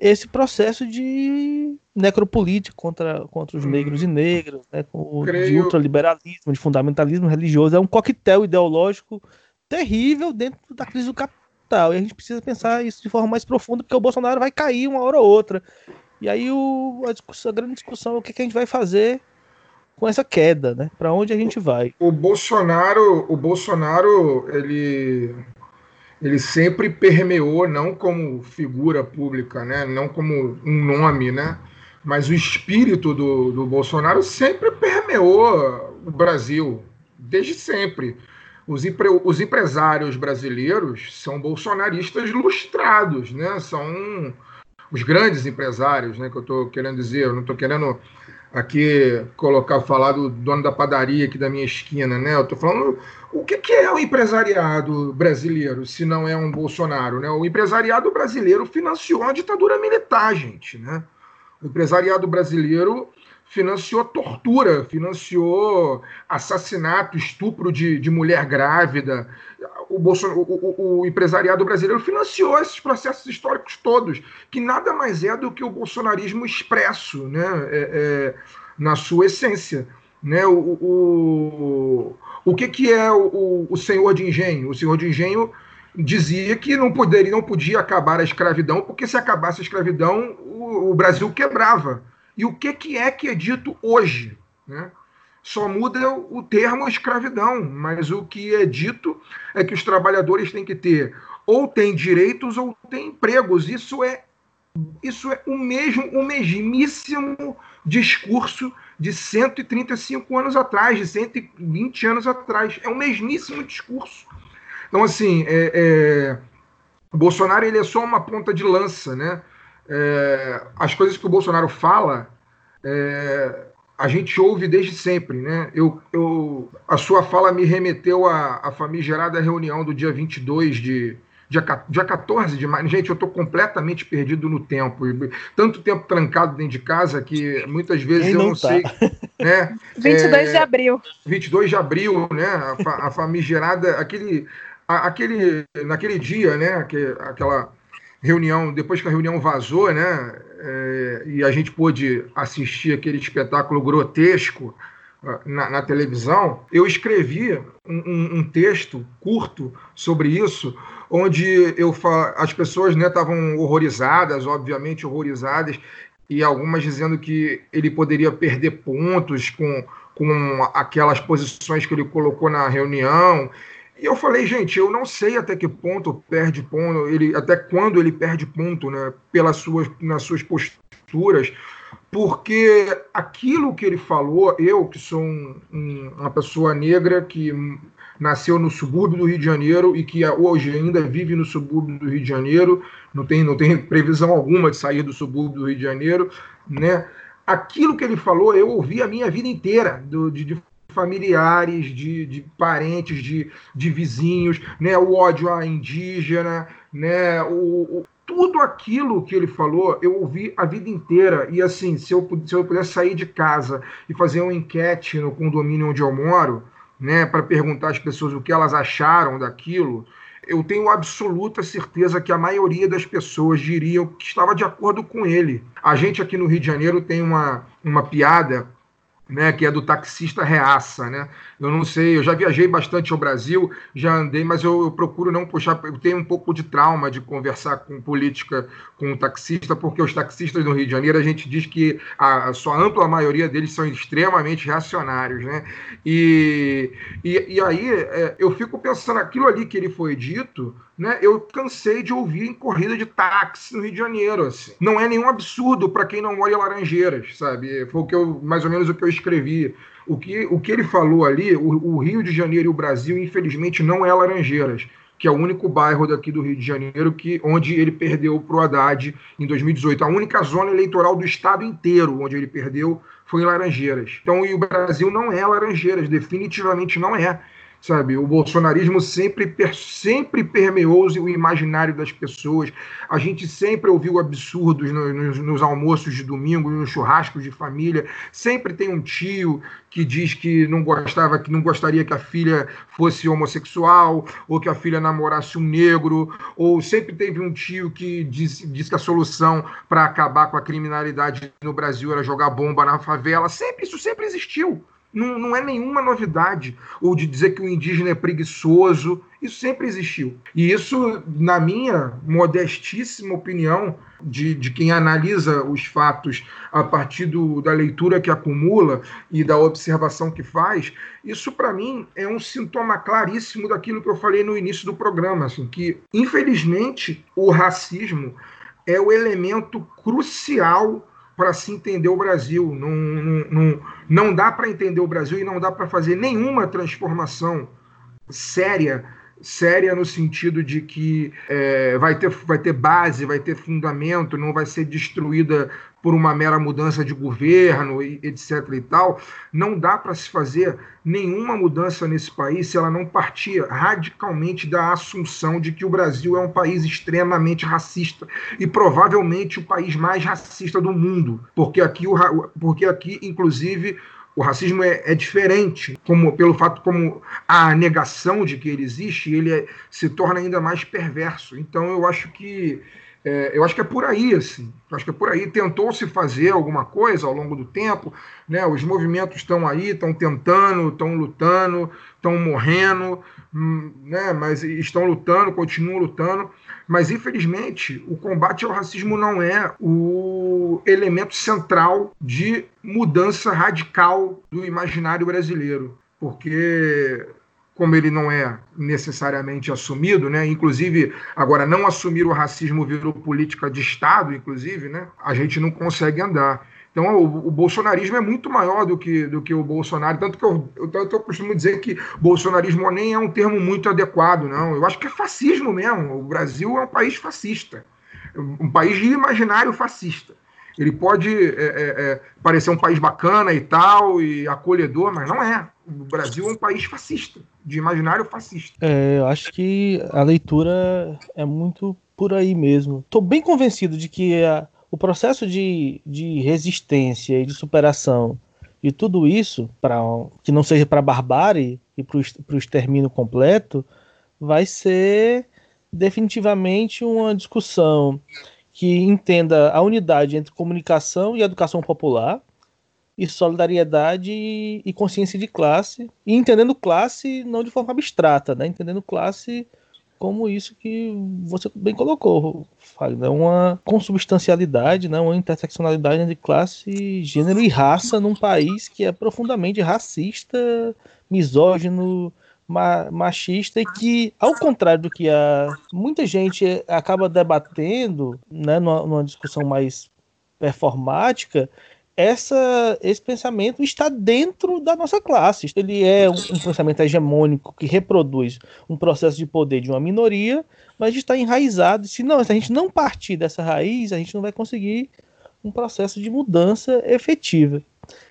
esse processo de necropolítica contra, contra os hum. negros e negras, né, Creio... de ultraliberalismo, de fundamentalismo religioso. É um coquetel ideológico terrível dentro da crise do capital. E a gente precisa pensar isso de forma mais profunda, porque o Bolsonaro vai cair uma hora ou outra. E aí o, a, discussão, a grande discussão é o que, que a gente vai fazer com essa queda, né? Para onde a gente vai? O Bolsonaro, o Bolsonaro, ele ele sempre permeou não como figura pública, né? Não como um nome, né? Mas o espírito do, do Bolsonaro sempre permeou o Brasil, desde sempre. Os, empre, os empresários brasileiros são bolsonaristas lustrados, né? São os grandes empresários, né? Que eu estou querendo dizer. Eu não estou querendo aqui colocar, falar do dono da padaria aqui da minha esquina, né? Eu estou falando o que, que, é o empresariado brasileiro, se não é um Bolsonaro, né? O empresariado brasileiro financiou a ditadura militar, gente, né? O empresariado brasileiro financiou tortura, financiou assassinato, estupro de, de mulher grávida. O, Bolsonaro, o, o, o, empresariado brasileiro financiou esses processos históricos todos, que nada mais é do que o bolsonarismo expresso né, é, é, na sua essência. Né? O, o, o que, que é o, o senhor de engenho? O senhor de engenho dizia que não poderia, não podia acabar a escravidão, porque se acabasse a escravidão, o, o Brasil quebrava. E o que, que é que é dito hoje? Né? Só muda o termo escravidão, mas o que é dito é que os trabalhadores têm que ter ou têm direitos ou têm empregos. Isso é isso é o mesmo, o mesmíssimo discurso de 135 anos atrás, de 120 anos atrás. É o mesmíssimo discurso. Então, assim, é, é, Bolsonaro ele é só uma ponta de lança, né? É, as coisas que o Bolsonaro fala, é, a gente ouve desde sempre. Né? Eu, eu, a sua fala me remeteu à, à famigerada reunião do dia 22 de. Dia, dia 14 de maio. Gente, eu estou completamente perdido no tempo. Tanto tempo trancado dentro de casa que muitas vezes Quem eu não, não tá? sei. Né? [LAUGHS] 22 é, de abril. 22 de abril, né? A, a famigerada. Aquele, a, aquele, naquele dia, né? aquela reunião, depois que a reunião vazou, né, é, e a gente pôde assistir aquele espetáculo grotesco uh, na, na, televisão, eu escrevi um, um, texto curto sobre isso, onde eu as pessoas estavam né, horrorizadas, obviamente horrorizadas, e algumas dizendo que ele poderia perder pontos com, com aquelas posições que ele colocou na reunião e eu falei, gente, eu não sei até que ponto perde ponto, ele, até quando ele perde ponto, né, pelas suas, nas suas posturas, porque aquilo que ele falou, eu que sou um, um, uma pessoa negra que nasceu no subúrbio do Rio de Janeiro e que hoje ainda vive no subúrbio do Rio de Janeiro, não tem, não tem previsão alguma de sair do subúrbio do Rio de Janeiro, né? Aquilo que ele falou, eu ouvi a minha vida inteira, do, de, de familiares, de, de parentes, de, de vizinhos, né? O ódio à indígena, né? O, o, tudo aquilo que ele falou, eu ouvi a vida inteira. E assim, se eu, se eu pudesse sair de casa e fazer uma enquete no condomínio onde eu moro, né, para perguntar às pessoas o que elas acharam daquilo, eu tenho absoluta certeza que a maioria das pessoas diriam que estava de acordo com ele. A gente aqui no Rio de Janeiro tem uma, uma piada né, que é do taxista reaça, né? Eu não sei, eu já viajei bastante ao Brasil, já andei, mas eu, eu, procuro não puxar, eu tenho um pouco de trauma de conversar com política com o taxista, porque os taxistas no Rio de Janeiro, a gente diz que a, a sua ampla maioria deles são extremamente reacionários, né? E, e, e aí é, eu fico pensando, aquilo ali que ele foi dito, né, eu cansei de ouvir em corrida de táxi no Rio de Janeiro. Assim. Não é nenhum absurdo para quem não mora em Laranjeiras, sabe? Foi o que eu, mais ou menos o que eu escrevi. O que, o que ele falou ali, o, o Rio de Janeiro e o Brasil, infelizmente, não é Laranjeiras que é o único bairro daqui do Rio de Janeiro que onde ele perdeu para o Haddad em 2018. A única zona eleitoral do estado inteiro onde ele perdeu foi em Laranjeiras. Então, e o Brasil não é Laranjeiras, definitivamente não é sabe? O bolsonarismo sempre, sempre permeou o imaginário das pessoas. A gente sempre ouviu absurdos nos, nos, almoços de domingo, nos churrascos de família. Sempre tem um tio que diz que não gostava, que não gostaria que a filha fosse homossexual ou que a filha namorasse um negro. Ou sempre teve um tio que diz, diz que a solução para acabar com a criminalidade no Brasil era jogar bomba na favela. Sempre isso sempre existiu. Não, não é nenhuma novidade. Ou de dizer que o indígena é preguiçoso. Isso sempre existiu. E isso, na minha modestíssima opinião, de, de quem analisa os fatos a partir do, da leitura que acumula e da observação que faz, isso para mim é um sintoma claríssimo daquilo que eu falei no início do programa, assim, que infelizmente o racismo é o elemento crucial para se entender o Brasil. Não, não, não, não dá para entender o Brasil e não dá para fazer nenhuma transformação séria séria no sentido de que é, vai, ter, vai ter base, vai ter fundamento, não vai ser destruída por uma mera mudança de governo, etc. e tal, não dá para se fazer nenhuma mudança nesse país se ela não partir radicalmente da assunção de que o Brasil é um país extremamente racista e provavelmente o país mais racista do mundo, porque aqui, o, porque aqui inclusive, o racismo é, é, diferente, como pelo fato como a negação de que ele existe, ele é, se torna ainda mais perverso. Então eu acho que é, eu acho que é por aí, assim. Eu acho que é por aí. Tentou-se fazer alguma coisa ao longo do tempo, né? Os movimentos estão aí, estão tentando, estão lutando, estão morrendo, hum, né? Mas estão lutando, continuam lutando. Mas infelizmente o combate ao racismo não é o elemento central de mudança radical do imaginário brasileiro, porque como ele não é necessariamente assumido, né? Inclusive, agora não assumir o racismo virou política de Estado, inclusive, né? A gente não consegue andar. Então, o, o, bolsonarismo é muito maior do que, do que o Bolsonaro. Tanto que eu, eu, eu costumo dizer que bolsonarismo nem é um termo muito adequado, não. Eu acho que é fascismo mesmo. O Brasil é um país fascista. Um país de imaginário fascista. Ele pode é, é, é, parecer um país bacana e tal, e acolhedor, mas não é. O Brasil é um país fascista, de imaginário fascista. É, eu acho que a leitura é muito por aí mesmo. Estou bem convencido de que a, o processo de, de resistência e de superação de tudo isso, para que não seja para barbárie e para o extermínio completo, vai ser definitivamente uma discussão que entenda a unidade entre comunicação e educação popular, e solidariedade e consciência de classe, e entendendo classe não de forma abstrata, né? entendendo classe como isso que você bem colocou, Fagner, uma consubstancialidade, né? uma interseccionalidade entre classe, gênero e raça num país que é profundamente racista, misógino, machista e que, ao contrário do que a, muita gente acaba debatendo, né, numa, numa discussão mais performática, essa, esse pensamento está dentro da nossa classe. Ele é um, um, pensamento hegemônico que reproduz um processo de poder de uma minoria, mas está enraizado. Se, não, se a gente não partir dessa raiz, a gente não vai conseguir um processo de mudança efetiva.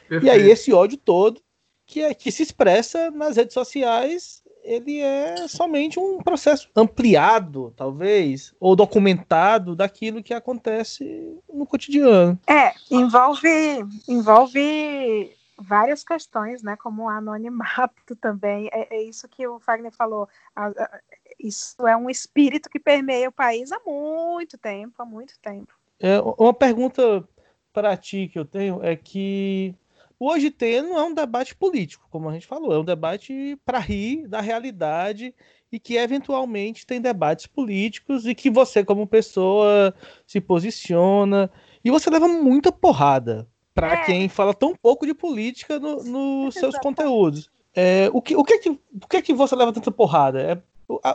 Perfeito. E aí esse ódio todo que, é, que se expressa nas redes sociais ele é somente um processo ampliado, talvez, ou documentado daquilo que acontece no cotidiano. É, envolve envolve várias questões, né, como o anonimato [LAUGHS] também. É, é isso que o Fagner falou. A, a, isso é um espírito que permeia o país há muito tempo, há muito tempo. É, uma pergunta para ti que eu tenho é que Hoje tem não é um debate político, como a gente falou, é um debate para rir da realidade e que eventualmente tem debates políticos e que você como pessoa se posiciona e você leva muita porrada para é. quem fala tão pouco de política nos no seus [LAUGHS] conteúdos. É, o, que, o, que é que, o que é que você leva tanta porrada? É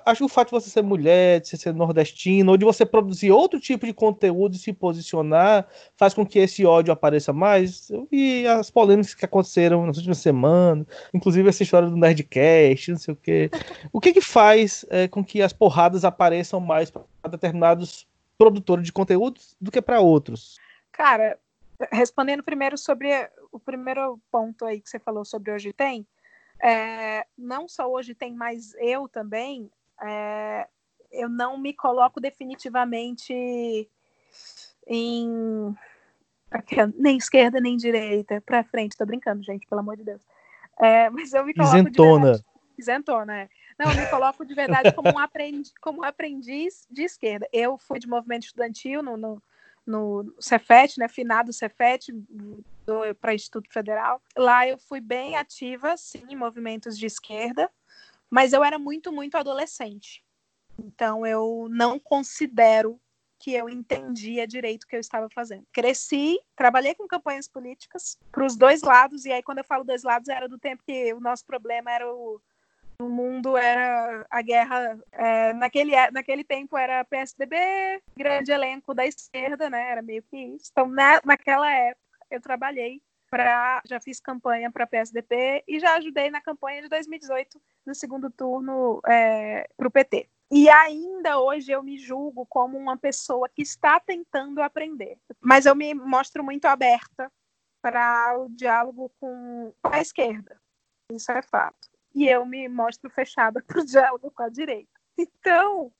acho que o fato de você ser mulher, de você ser nordestino, ou de você produzir outro tipo de conteúdo e se posicionar, faz com que esse ódio apareça mais. Eu vi as polêmicas que aconteceram nas últimas semanas, inclusive essa história do Nerdcast, não sei o quê. O que que faz é, com que as porradas apareçam mais para determinados produtores de conteúdos do que para outros? Cara, respondendo primeiro sobre o primeiro ponto aí que você falou sobre hoje tem, é, não só hoje tem, mas eu também, é, eu não me coloco definitivamente em nem esquerda nem direita, para frente, tô brincando, gente, pelo amor de Deus. É, mas eu me coloco isentona. de verdade, isentona, é. Não, eu me coloco de verdade como um aprendiz, como um aprendiz de esquerda. Eu fui de movimento estudantil no, no, no Cefet, né, finado Cefet, para Instituto Federal. Lá eu fui bem ativa, sim, em movimentos de esquerda, mas eu era muito, muito adolescente. Então eu não considero que eu entendia direito o que eu estava fazendo. Cresci, trabalhei com campanhas políticas para os dois lados, e aí quando eu falo dois lados era do tempo que o nosso problema era o no mundo era a guerra é, naquele naquele tempo era PSDB grande elenco da esquerda né era meio que isso então na, naquela época eu trabalhei para já fiz campanha para PSDB e já ajudei na campanha de 2018 no segundo turno é, para o PT. E ainda hoje eu me julgo como uma pessoa que está tentando aprender, mas eu me mostro muito aberta para o diálogo com a esquerda. Isso é fato. E eu me mostro fechada [LAUGHS] para o diálogo com a direita. Então,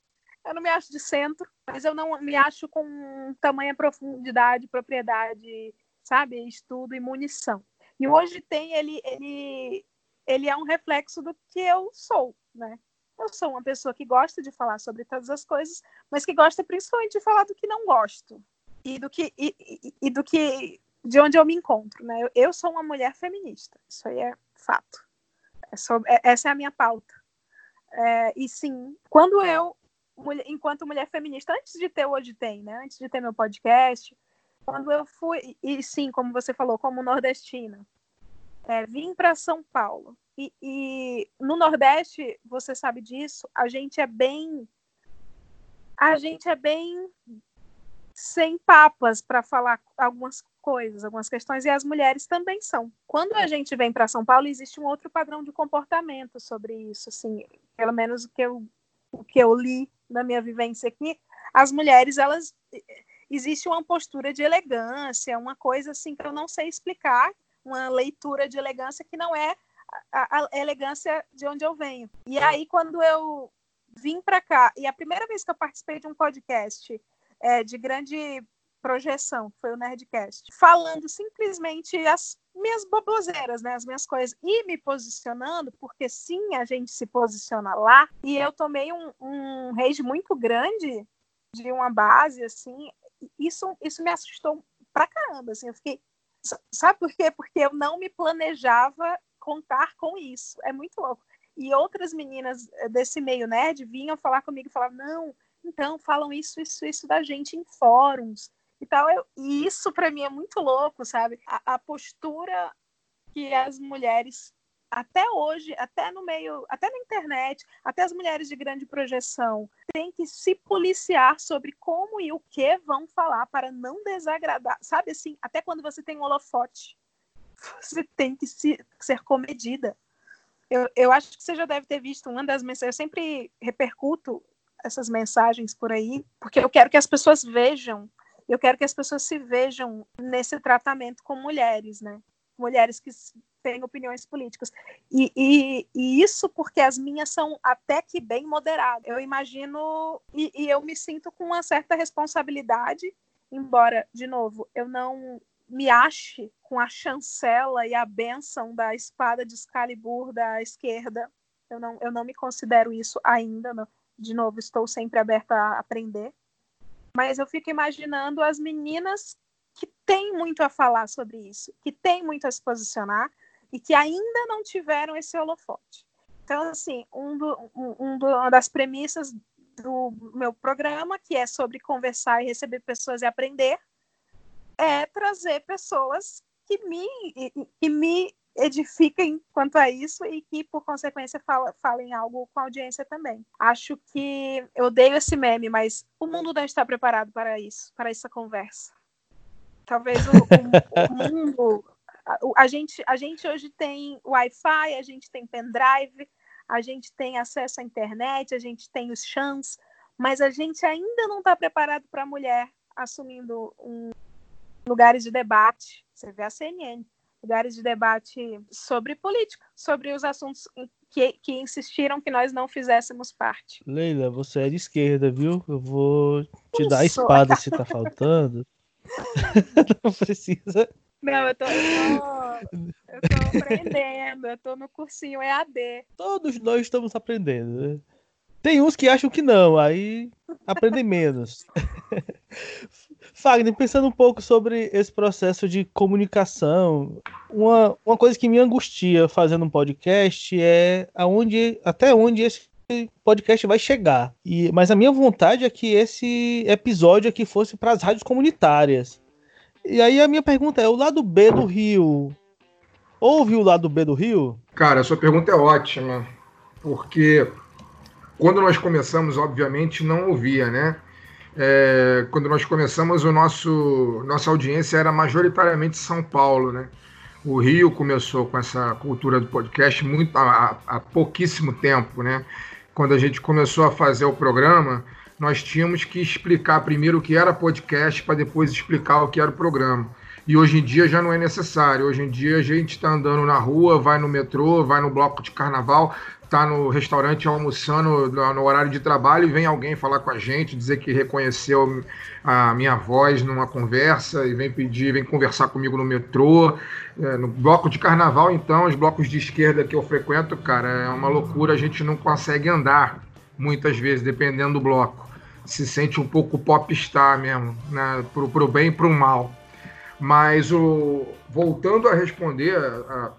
eu não me acho de centro, mas eu não me acho com tamanha profundidade, propriedade sabe? Estudo e munição. E hoje tem ele, ele, ele é um reflexo do que eu sou, né? Eu sou uma pessoa que gosta de falar sobre todas as coisas, mas que gosta principalmente de falar do que não gosto e do que e, e, e do que de onde eu me encontro, né? Eu, eu, sou uma mulher feminista, isso aí é fato. É sobre, é, essa é a minha pauta. É, e sim, quando eu, mulher, enquanto mulher feminista, antes de ter o Hoje Tem, né? Antes de ter meu podcast, quando eu fui, e sim, como você falou, como nordestina, é, vim para São Paulo. E, e, no Nordeste, você sabe disso, a gente é bem. A gente é bem sem papas para falar algumas coisas, algumas questões, e as mulheres também são. Quando a gente vem para São Paulo, existe um outro padrão de comportamento sobre isso, assim, pelo menos o que eu, o que eu li na minha vivência aqui, as mulheres, elas existe uma postura de elegância, uma coisa assim que eu não sei explicar, uma leitura de elegância que não é a, a elegância de onde eu venho. E aí, quando eu vim para cá, e a primeira vez que eu participei de um podcast é, de grande projeção, que foi o Nerdcast, falando simplesmente as minhas boboseiras, né, as minhas coisas, e me posicionando, porque sim, a gente se posiciona lá, e eu tomei um, um rage muito grande de uma base, assim, isso, isso me assustou pra caramba, assim, eu fiquei, sabe por quê? Porque eu não me planejava contar com isso, é muito louco. E outras meninas eh, desse meio nerd vinham falar comigo e falavam, não, então falam isso, isso, isso da gente em fóruns e tal. Eu, e isso para mim é muito louco, sabe? A, a, postura que as mulheres até hoje, até no meio, até na internet, até as mulheres de grande projeção têm que se policiar sobre como e o que vão falar para não desagradar, sabe assim, até quando você tem um holofote, você tem que se, ser comedida. Eu, eu acho que você já deve ter visto uma das mensagens, eu sempre repercuto essas mensagens por aí, porque eu quero que as pessoas vejam, eu quero que as pessoas se vejam nesse tratamento com mulheres, né? Mulheres que têm opiniões políticas. E, e, e, isso porque as minhas são até que bem moderadas. Eu imagino, e, e eu me sinto com uma certa responsabilidade, embora, de novo, eu não me ache com a chancela e a benção da espada de Excalibur da esquerda. Eu não, eu não me considero isso ainda. Não de novo, estou sempre aberta a aprender. Mas eu fico imaginando as meninas que têm muito a falar sobre isso, que têm muito a se posicionar e que ainda não tiveram esse holofote. Então, assim, um, do, um, um do, uma das premissas do meu programa, que é sobre conversar e receber pessoas e aprender, é trazer pessoas que me, que me edifiquem quanto a isso e que, por consequência, fala, falem algo com a audiência também. Acho que eu odeio esse meme, mas o mundo não está preparado para isso, para essa conversa. Talvez o, o, o [LAUGHS] mundo. A, gente, a gente hoje tem Wi-Fi, a gente tem pendrive, a gente tem acesso à internet, a gente tem os chans, mas a gente ainda não está preparado para a mulher assumindo um, lugares de debate. Você vê a CNN lugares de debate sobre política, sobre os assuntos que, que insistiram que nós não fizéssemos parte. Leila, você é de esquerda, viu? Eu vou te dar a espada se tá faltando. [LAUGHS] [LAUGHS] não precisa. Não, eu tô, eu tô, [LAUGHS] eu tô aprendendo, eu tô no cursinho EAD. Todos nós estamos aprendendo, né? Tem uns que acham que não, aí aprendem menos. [LAUGHS] Fagner, pensando um pouco sobre esse processo de comunicação, uma, uma coisa que me angustia fazendo um podcast é aonde, até onde esse podcast vai chegar. E, mas a minha vontade é que esse episódio aqui fosse para as rádios comunitárias. E aí a minha pergunta é: o lado B do Rio. Houve o lado B do Rio? Cara, a sua pergunta é ótima, porque quando nós começamos, obviamente, não ouvia, né? É, quando nós começamos, o nosso nossa audiência era majoritariamente São Paulo, né? O Rio começou com essa cultura do podcast muito há, há pouquíssimo tempo, né? Quando a gente começou a fazer o programa, nós tínhamos que explicar primeiro o que era podcast para depois explicar o que era o programa. E hoje em dia já não é necessário. Hoje em dia a gente está andando na rua, vai no metrô, vai no bloco de carnaval, tá no restaurante almoçando no horário de trabalho e vem alguém falar com a gente, dizer que reconheceu a minha voz numa conversa e vem pedir, vem conversar comigo no metrô. É, no bloco de carnaval, então, os blocos de esquerda que eu frequento, cara, é uma loucura, a gente não consegue andar muitas vezes, dependendo do bloco. Se sente um pouco popstar mesmo, né? pro, pro bem e pro mal. Mas o, voltando a responder a, a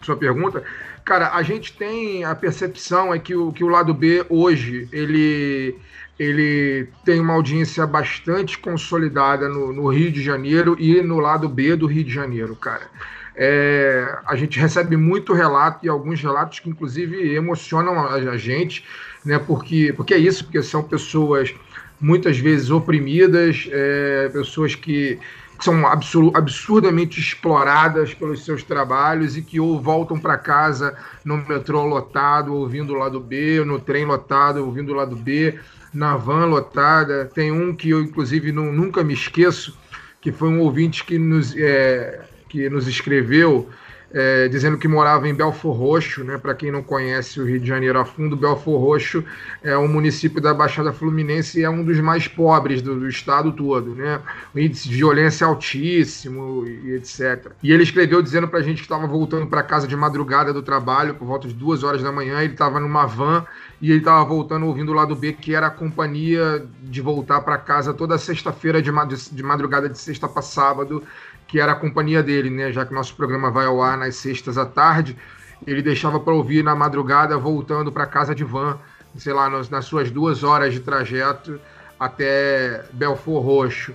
sua pergunta, Cara, a gente tem a percepção é que o, que o lado B hoje ele, ele tem uma audiência bastante consolidada no, no Rio de Janeiro e no lado B do Rio de Janeiro, cara. É, a gente recebe muito relato e alguns relatos que inclusive emocionam a, a gente, né? Porque, porque é isso, porque são pessoas muitas vezes oprimidas, é, pessoas que são absurdamente exploradas pelos seus trabalhos e que ou voltam para casa no metrô lotado, ouvindo o lado B, no trem lotado, ouvindo o lado B, na van lotada. Tem um que eu, inclusive, não, nunca me esqueço, que foi um ouvinte que nos, é, que nos escreveu é, dizendo que morava em Belfor Roxo, né? Para quem não conhece o Rio de Janeiro a fundo, Belfor Roxo é um município da Baixada Fluminense e é um dos mais pobres do, do estado todo, né? O índice de violência altíssimo e etc. E ele escreveu dizendo para a gente que estava voltando para casa de madrugada do trabalho, por volta de duas horas da manhã, ele estava numa van e ele estava voltando ouvindo o lado B, que era a companhia de voltar para casa toda sexta-feira de madrugada de sexta para sábado que era a companhia dele, né? Já que nosso programa vai ao ar nas sextas à tarde, ele deixava para ouvir na madrugada voltando para casa de van, sei lá, nas, nas suas duas horas de trajeto até Belfor Roxo.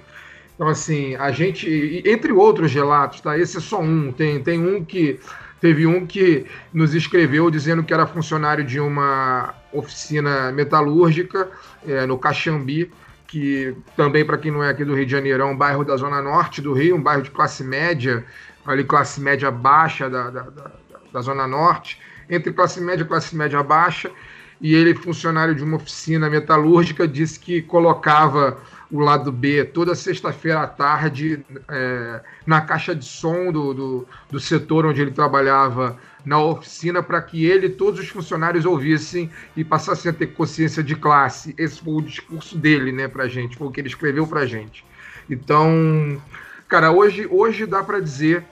Então, assim, a gente, entre outros relatos, tá? Esse é só um. Tem, tem um que Teve um que nos escreveu dizendo que era funcionário de uma oficina metalúrgica é, no Caxambi, que também, para quem não é aqui do Rio de Janeiro, é um bairro da zona norte do Rio, um bairro de classe média, ali classe média baixa da, da, da, da zona norte, entre classe média e classe média baixa, e ele, funcionário de uma oficina metalúrgica, disse que colocava o lado B toda sexta-feira à tarde é, na caixa de som do, do, do, setor onde ele trabalhava na oficina para que ele e todos os funcionários ouvissem e passassem a ter consciência de classe. Esse foi o discurso dele, né, para gente, foi o que ele escreveu para gente. Então, cara, hoje, hoje dá para dizer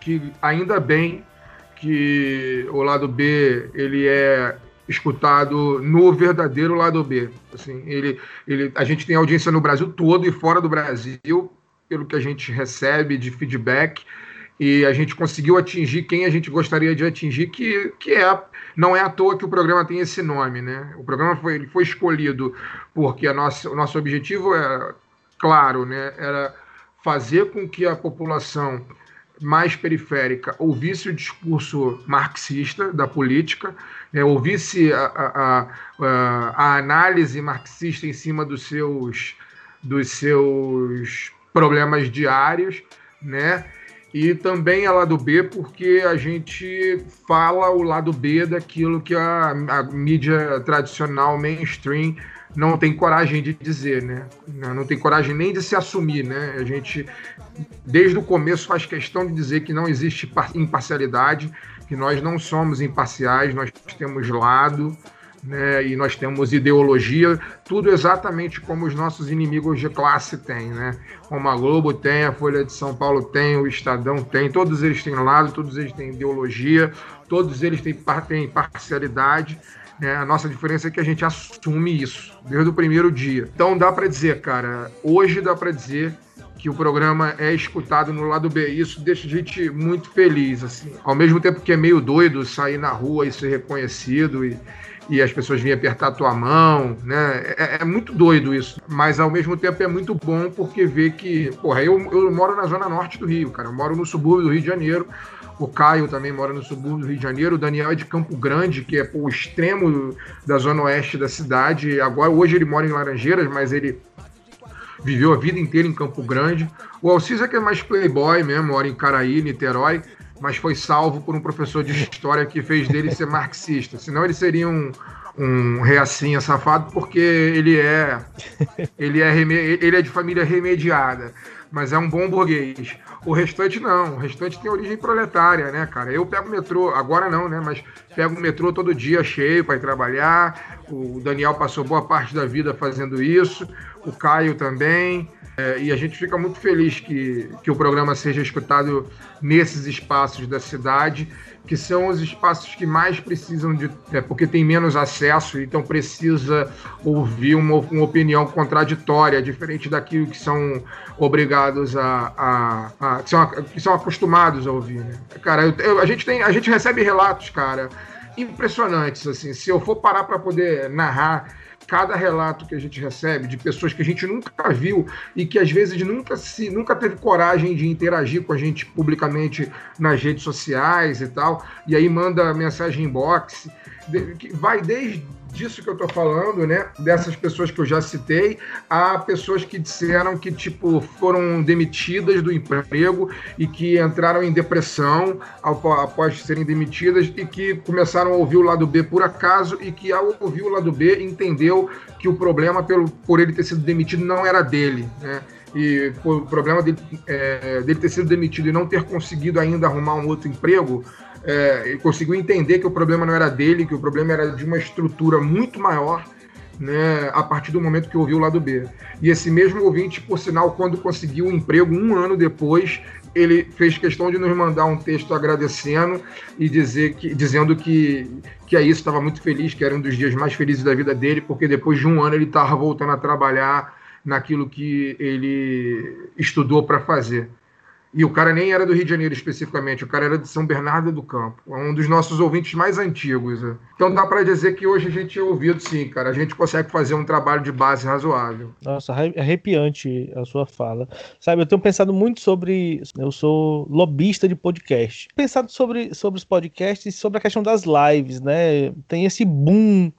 que ainda bem que o lado B ele é escutado no verdadeiro lado B. Assim, ele, ele, a gente tem audiência no Brasil todo e fora do Brasil, pelo que a gente recebe de feedback, e a gente conseguiu atingir quem a gente gostaria de atingir, que, que é não é à toa que o programa tem esse nome, né? O programa foi, ele foi escolhido porque a nossa, o nosso objetivo era claro, né? Era fazer com que a população mais periférica ouvisse o discurso marxista da política, né, ouvisse a, a, a, a, análise marxista em cima dos seus, dos seus problemas diários, né? E também a lado B, porque a gente fala o lado B daquilo que a, a mídia tradicional mainstream não tem coragem de dizer, né? Não tem coragem nem de se assumir, né? A gente, desde o começo, faz questão de dizer que não existe imparcialidade, que nós não somos imparciais, nós temos lado, né? E nós temos ideologia, tudo exatamente como os nossos inimigos de classe têm, né? Como a Globo tem, a Folha de São Paulo tem, o Estadão tem, todos eles têm lado, todos eles têm ideologia, todos eles têm, têm parcialidade. É, a nossa diferença é que a gente assume isso desde o primeiro dia. Então dá para dizer, cara, hoje dá para dizer que o programa é escutado no lado B. Isso deixa a gente muito feliz, assim. Ao mesmo tempo que é meio doido sair na rua e ser reconhecido e, e as pessoas virem apertar a tua mão, né? É, é, muito doido isso. Mas ao mesmo tempo é muito bom porque vê que, porra, eu, eu moro na zona norte do Rio, cara. Eu moro no subúrbio do Rio de Janeiro. O Caio também mora no subúrbio do Rio de Janeiro. O Daniel é de Campo Grande, que é o extremo da zona oeste da cidade. Agora, hoje ele mora em Laranjeiras, mas ele viveu a vida inteira em Campo Grande. O Alcisa, que é mais playboy mesmo, mora em Caraí, Niterói, mas foi salvo por um professor de história que fez dele ser marxista. Senão ele seria um, um reacinha safado, porque ele é ele é, ele é de família remediada, mas é um bom burguês. O restante não, o restante tem origem proletária, né, cara? Eu pego metrô, agora não, né? Mas pego o metrô todo dia cheio para ir trabalhar. O Daniel passou boa parte da vida fazendo isso, o Caio também. É, e a gente fica muito feliz que, que o programa seja escutado nesses espaços da cidade que são os espaços que mais precisam de. É, porque tem menos acesso, então precisa ouvir uma, uma opinião contraditória, diferente daquilo que são obrigados a. a, a que, são, que são acostumados a ouvir. Né? Cara, eu, eu, a, gente tem, a gente recebe relatos, cara, impressionantes. assim Se eu for parar para poder narrar cada relato que a gente recebe de pessoas que a gente nunca viu e que às vezes nunca se nunca teve coragem de interagir com a gente publicamente nas redes sociais e tal, e aí manda mensagem inbox, vai desde disso que eu tô falando, né? Dessas pessoas que eu já citei, há pessoas que disseram que, tipo, foram demitidas do emprego e que entraram em depressão após serem demitidas e que começaram a ouvir o lado B por acaso e que, ao ouvir o lado B, entendeu que o problema pelo, por ele ter sido demitido não era dele, né? E o problema dele, é, dele ter sido demitido e não ter conseguido ainda arrumar um outro emprego é, ele conseguiu entender que o problema não era dele, que o problema era de uma estrutura muito maior, né, a partir do momento que ouviu o lado B. E esse mesmo ouvinte, por sinal, quando conseguiu um emprego um ano depois, ele fez questão de nos mandar um texto agradecendo e dizer que, dizendo que, que é isso, estava muito feliz, que era um dos dias mais felizes da vida dele, porque depois de um ano ele estava voltando a trabalhar naquilo que ele estudou para fazer. E o cara nem era do Rio de Janeiro especificamente, o cara era de São Bernardo do Campo, é um dos nossos ouvintes mais antigos. Né? Então dá para dizer que hoje a gente é ouvido sim, cara. A gente consegue fazer um trabalho de base razoável. Nossa, arrepiante a sua fala. Sabe, eu tenho pensado muito sobre. Eu sou lobista de podcast. Pensado sobre, sobre os podcasts e sobre a questão das lives, né? Tem esse boom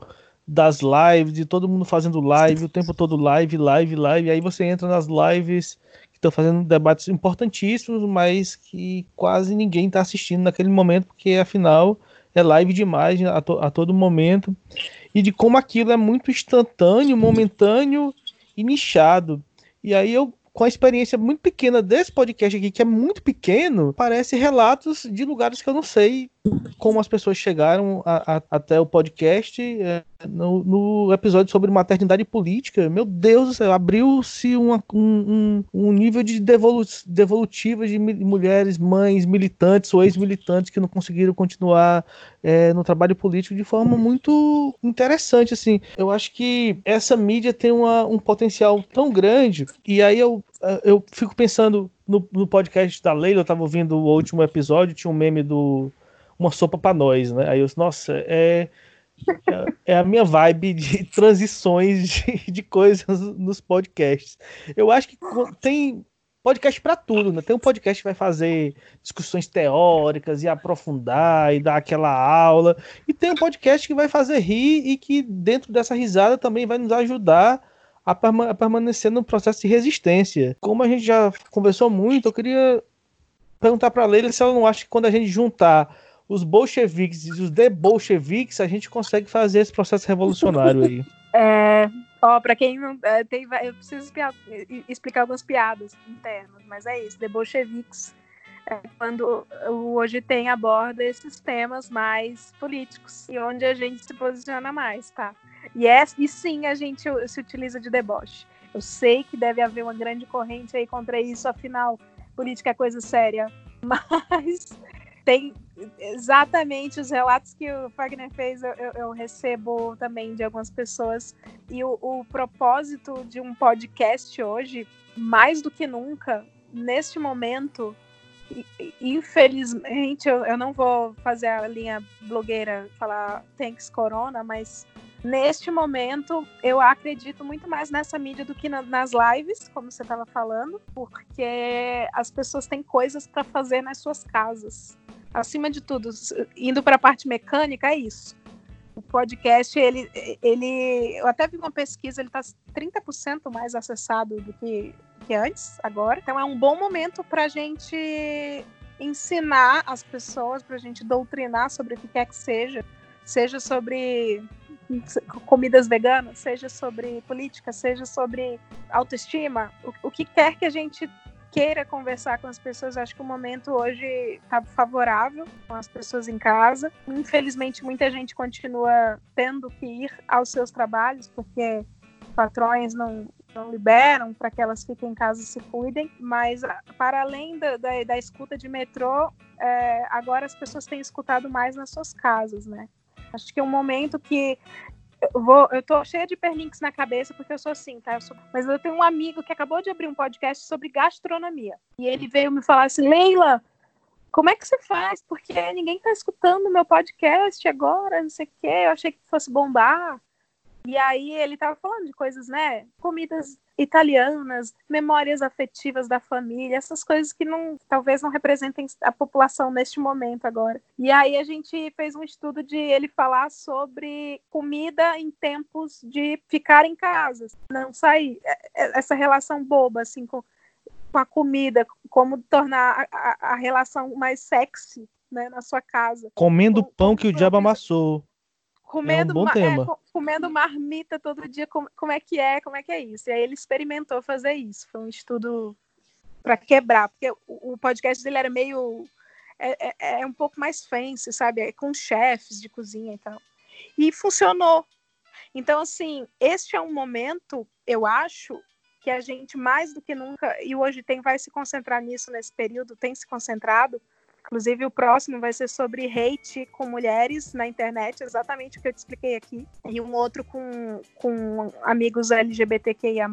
das lives, de todo mundo fazendo live, o tempo todo live, live, live. Aí você entra nas lives estão fazendo debates importantíssimos, mas que quase ninguém está assistindo naquele momento, porque afinal é live demais a, to a todo momento, e de como aquilo é muito instantâneo, momentâneo e nichado. E aí eu com a experiência muito pequena desse podcast aqui, que é muito pequeno, parece relatos de lugares que eu não sei como as pessoas chegaram a, a, até o podcast. É, no, no, episódio sobre maternidade política, meu Deus do céu, abriu-se um, um, nível de devolu devolutiva de mulheres, mães, militantes ou ex-militantes que não conseguiram continuar é, no trabalho político de forma muito interessante. Assim, eu acho que essa mídia tem uma, um potencial tão grande, e aí eu, eu fico pensando no, no podcast da Leila, eu estava ouvindo o último episódio, tinha um meme do Uma Sopa para Nós, né? Aí eu, nossa, é é, é a minha vibe de [LAUGHS] transições de, de coisas nos podcasts. Eu acho que tem podcast para tudo, né? Tem um podcast que vai fazer discussões teóricas e aprofundar e dar aquela aula, e tem um podcast que vai fazer rir e que dentro dessa risada também vai nos ajudar a, perma a permanecer no processo de resistência. Como a gente já conversou muito, eu queria perguntar para a Leila se ela não acha que quando a gente juntar os bolcheviques e os de-bolcheviques, a gente consegue fazer esse processo revolucionário aí. [LAUGHS] É, ó, pra quem não. É, tem, eu preciso explicar, explicar algumas piadas internas, mas é isso. De bolcheviques é quando hoje tem aborda esses temas mais políticos e onde a gente se posiciona mais, tá? E, é, e sim, a gente se utiliza de deboche. Eu sei que deve haver uma grande corrente aí contra isso, afinal, política é coisa séria. [LAUGHS] Mas tem exatamente os relatos que o Fagner fez, eu, eu recebo também de algumas pessoas. E o, o, propósito de um podcast hoje, mais do que nunca, neste momento, infelizmente, eu, eu não vou fazer a linha blogueira falar thanks corona, mas neste momento eu acredito muito mais nessa mídia do que na, nas lives, como você estava falando, porque as pessoas têm coisas para fazer nas suas casas acima de tudo, indo para a parte mecânica, é isso. O podcast, ele, ele. Eu até vi uma pesquisa, ele está 30% mais acessado do que, que antes, agora. Então é um bom momento para a gente ensinar as pessoas, para a gente doutrinar sobre o que quer que seja, seja sobre comidas veganas, seja sobre política, seja sobre autoestima, o, o que quer que a gente queira conversar com as pessoas. Acho que o momento hoje está favorável com as pessoas em casa. Infelizmente, muita gente continua tendo que ir aos seus trabalhos porque patrões não, não liberam para que elas fiquem em casa e se cuidem, mas ah, para além da, da, da escuta de metrô, é, agora as pessoas têm escutado mais nas suas casas, né? Acho que é um momento que eu, vou, eu tô cheia de perlinks na cabeça, porque eu sou assim, tá? Eu sou, mas eu tenho um amigo que acabou de abrir um podcast sobre gastronomia. E ele veio me falar assim, Leila, como é que você faz? Porque ninguém tá escutando meu podcast agora, não sei o quê. Eu achei que fosse bombar. E aí ele tava falando de coisas, né? Comidas italianas, memórias afetivas da família, essas coisas que não, talvez não representem a população neste momento agora. E aí a gente fez um estudo de ele falar sobre comida em tempos de ficar em casa, não sair. É, é, essa relação boba, assim, com, com a comida, como tornar a, a, a relação mais sexy né, na sua casa. Comendo pão que o diabo amassou comendo, é um. É, comendo marmita todo dia, como, como é que é, como é que é isso? E aí ele experimentou fazer isso. Foi um estudo para quebrar, porque o, o, podcast dele era meio. É, é, é, um pouco mais fancy, sabe? É com chefes de cozinha e tal. E funcionou. Então, assim, este é um momento, eu acho, que a gente mais do que nunca, e hoje tem vai se concentrar nisso nesse período, tem se concentrado, Inclusive, o próximo vai ser sobre hate com mulheres na internet, exatamente o que eu te expliquei aqui. E um outro com, com amigos LGBTQIA.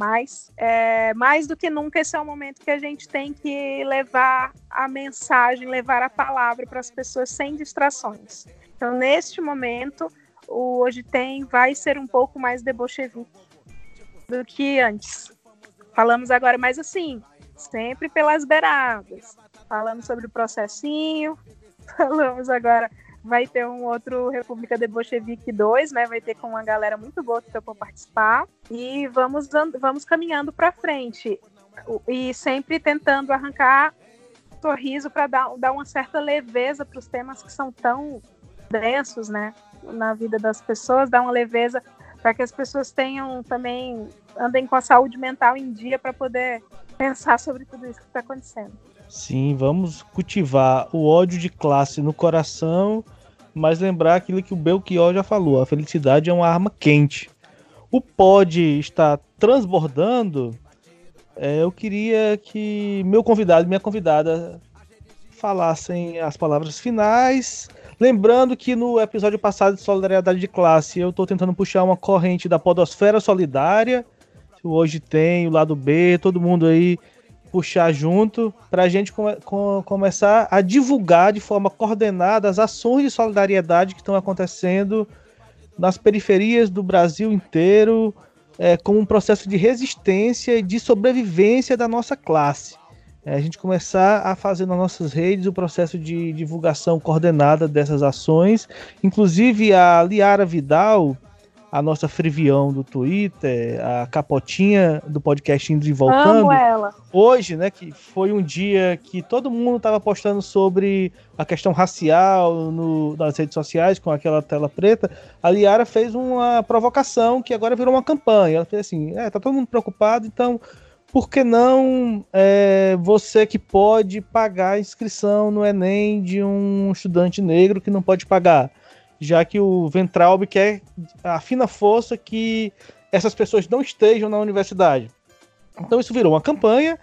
É, mais do que nunca, esse é o momento que a gente tem que levar a mensagem, levar a palavra para as pessoas sem distrações. Então, neste momento, o Hoje Tem vai ser um pouco mais debochevique do que antes. Falamos agora, mas assim, sempre pelas beiradas falamos sobre o processinho, [LAUGHS] falamos agora, vai ter um outro República de Bolchevique 2, né? Vai ter com uma galera muito boa que topou participar. E vamos, vamos caminhando para frente. E sempre tentando arrancar sorriso para dar, dar uma certa leveza para os temas que são tão densos, né? Na vida das pessoas, dar uma leveza para que as pessoas tenham também andem com a saúde mental em dia para poder pensar sobre tudo isso que está acontecendo. Sim, vamos cultivar o ódio de classe no coração, mas lembrar aquilo que o Belchior já falou: a felicidade é uma arma quente. O pod está transbordando. É, eu queria que meu convidado, minha convidada, falassem as palavras finais. Lembrando que no episódio passado de Solidariedade de Classe, eu estou tentando puxar uma corrente da Podosfera Solidária. Hoje tem o lado B, todo mundo aí puxar junto para a gente com, começar a divulgar de forma coordenada as ações de solidariedade que estão acontecendo nas periferias do Brasil inteiro, é, como um processo de resistência e de sobrevivência da nossa classe. É, a gente começar a fazer nas nossas redes o processo de divulgação coordenada dessas ações. Inclusive a Liara Vidal, a nossa Frivião do Twitter, a Capotinha do podcast Indo e Voltando. Amo ela. Hoje, né, que foi um dia que todo mundo estava postando sobre a questão racial no, nas redes sociais com aquela tela preta, a Liara fez uma provocação que agora virou uma campanha. Ela fez assim: é, tá todo mundo preocupado, então por que não é, você que pode pagar a inscrição no Enem de um estudante negro que não pode pagar? Já que o Ventralbe quer a fina força que essas pessoas não estejam na universidade. Então isso virou uma campanha.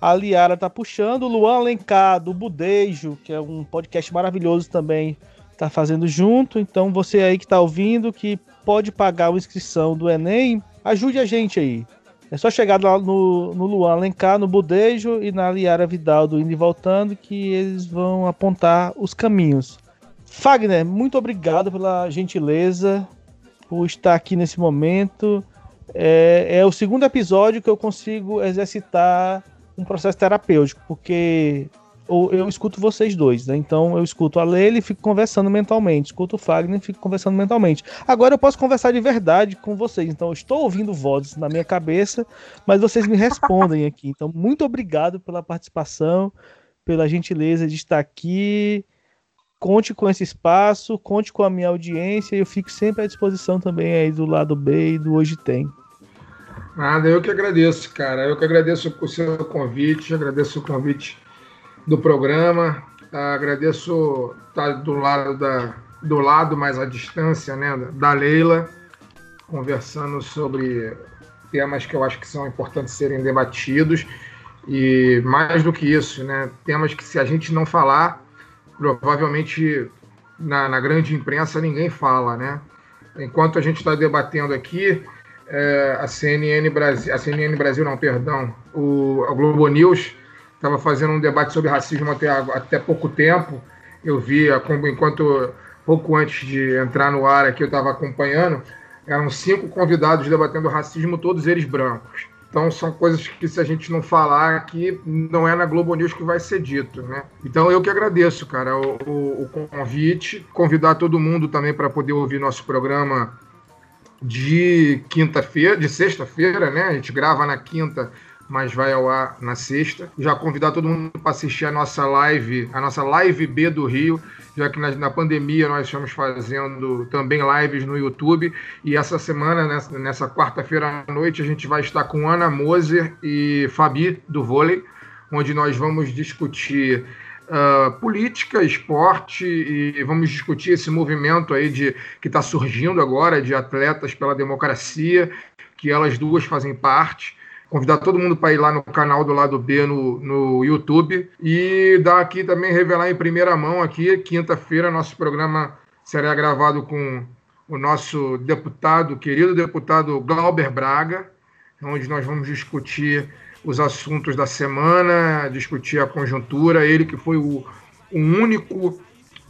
A Liara tá puxando, o Luan Alencar do Budejo, que é um podcast maravilhoso também, tá fazendo junto. Então você aí que tá ouvindo, que pode pagar a inscrição do Enem, ajude a gente aí. É só chegar lá no, no Luan Alencar, no Budejo e na Liara Vidal do Indo e Voltando, que eles vão apontar os caminhos. Fagner, muito obrigado pela gentileza, por estar aqui nesse momento. É, é, o segundo episódio que eu consigo exercitar um processo terapêutico, porque eu, eu escuto vocês dois, né? Então eu escuto a Leila e fico conversando mentalmente, escuto o Fagner e fico conversando mentalmente. Agora eu posso conversar de verdade com vocês, então eu estou ouvindo vozes na minha cabeça, mas vocês me respondem aqui. Então, muito obrigado pela participação, pela gentileza de estar aqui conte com esse espaço, conte com a minha audiência eu fico sempre à disposição também aí do lado B e do Hoje Tem. Nada, eu que agradeço, cara. Eu que agradeço o seu convite, agradeço o convite do programa, agradeço estar do lado da do lado mais à distância, né, da Leila, conversando sobre temas que eu acho que são importantes serem debatidos e mais do que isso, né, temas que se a gente não falar provavelmente na, na, grande imprensa ninguém fala, né? Enquanto a gente está debatendo aqui, é, a CNN Brasil, a CNN Brasil não, perdão, o a Globo News estava fazendo um debate sobre racismo até, até pouco tempo. Eu vi, enquanto pouco antes de entrar no ar aqui, eu estava acompanhando, eram cinco convidados debatendo racismo, todos eles brancos. Então são coisas que se a gente não falar aqui, não é na Globo News que vai ser dito, né? Então eu que agradeço, cara, o, o, convite, convidar todo mundo também para poder ouvir nosso programa de quinta-feira, de sexta-feira, né? A gente grava na quinta, mas vai ao ar na sexta. Já convidar todo mundo para assistir a nossa live, a nossa live B do Rio, já que na, na, pandemia nós estamos fazendo também lives no YouTube. E essa semana, nessa, nessa quarta-feira à noite, a gente vai estar com Ana Moser e Fabi do vôlei, onde nós vamos discutir uh, política, esporte e vamos discutir esse movimento aí de que está surgindo agora de atletas pela democracia, que elas duas fazem parte. Convidar todo mundo para ir lá no canal do lado B no, no YouTube e dar aqui também revelar em primeira mão aqui, quinta-feira, nosso programa será gravado com o nosso deputado, querido deputado Glauber Braga, onde nós vamos discutir os assuntos da semana, discutir a conjuntura. Ele que foi o, o único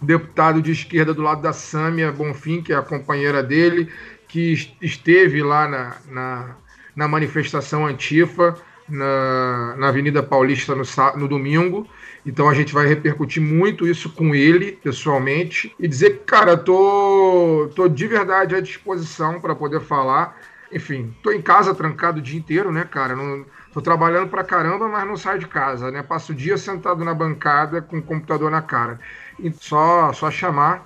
deputado de esquerda do lado da Sâmia Bonfim, que é a companheira dele, que esteve lá na, na, na manifestação Antifa, na, na Avenida Paulista no, no domingo. Então a gente vai repercutir muito isso com ele, pessoalmente, e dizer que, cara, tô, tô de verdade à disposição para poder falar. Enfim, tô em casa trancado o dia inteiro, né, cara? Não, tô trabalhando pra caramba, mas não saio de casa, né? Passo o dia sentado na bancada com o computador na cara. E só, só chamar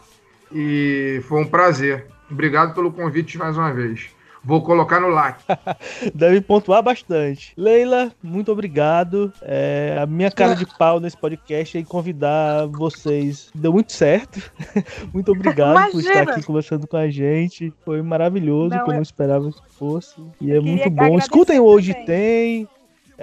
e foi um prazer. Obrigado pelo convite mais uma vez. Vou colocar no like. [LAUGHS] Deve pontuar bastante. Leila, muito obrigado. É, a minha cara de pau nesse podcast é convidar vocês. Deu muito certo. [LAUGHS] muito obrigado Imagina. por estar aqui conversando com a gente. Foi maravilhoso, não, como eu esperava que fosse. E é muito bom. Escutem hoje também. tem.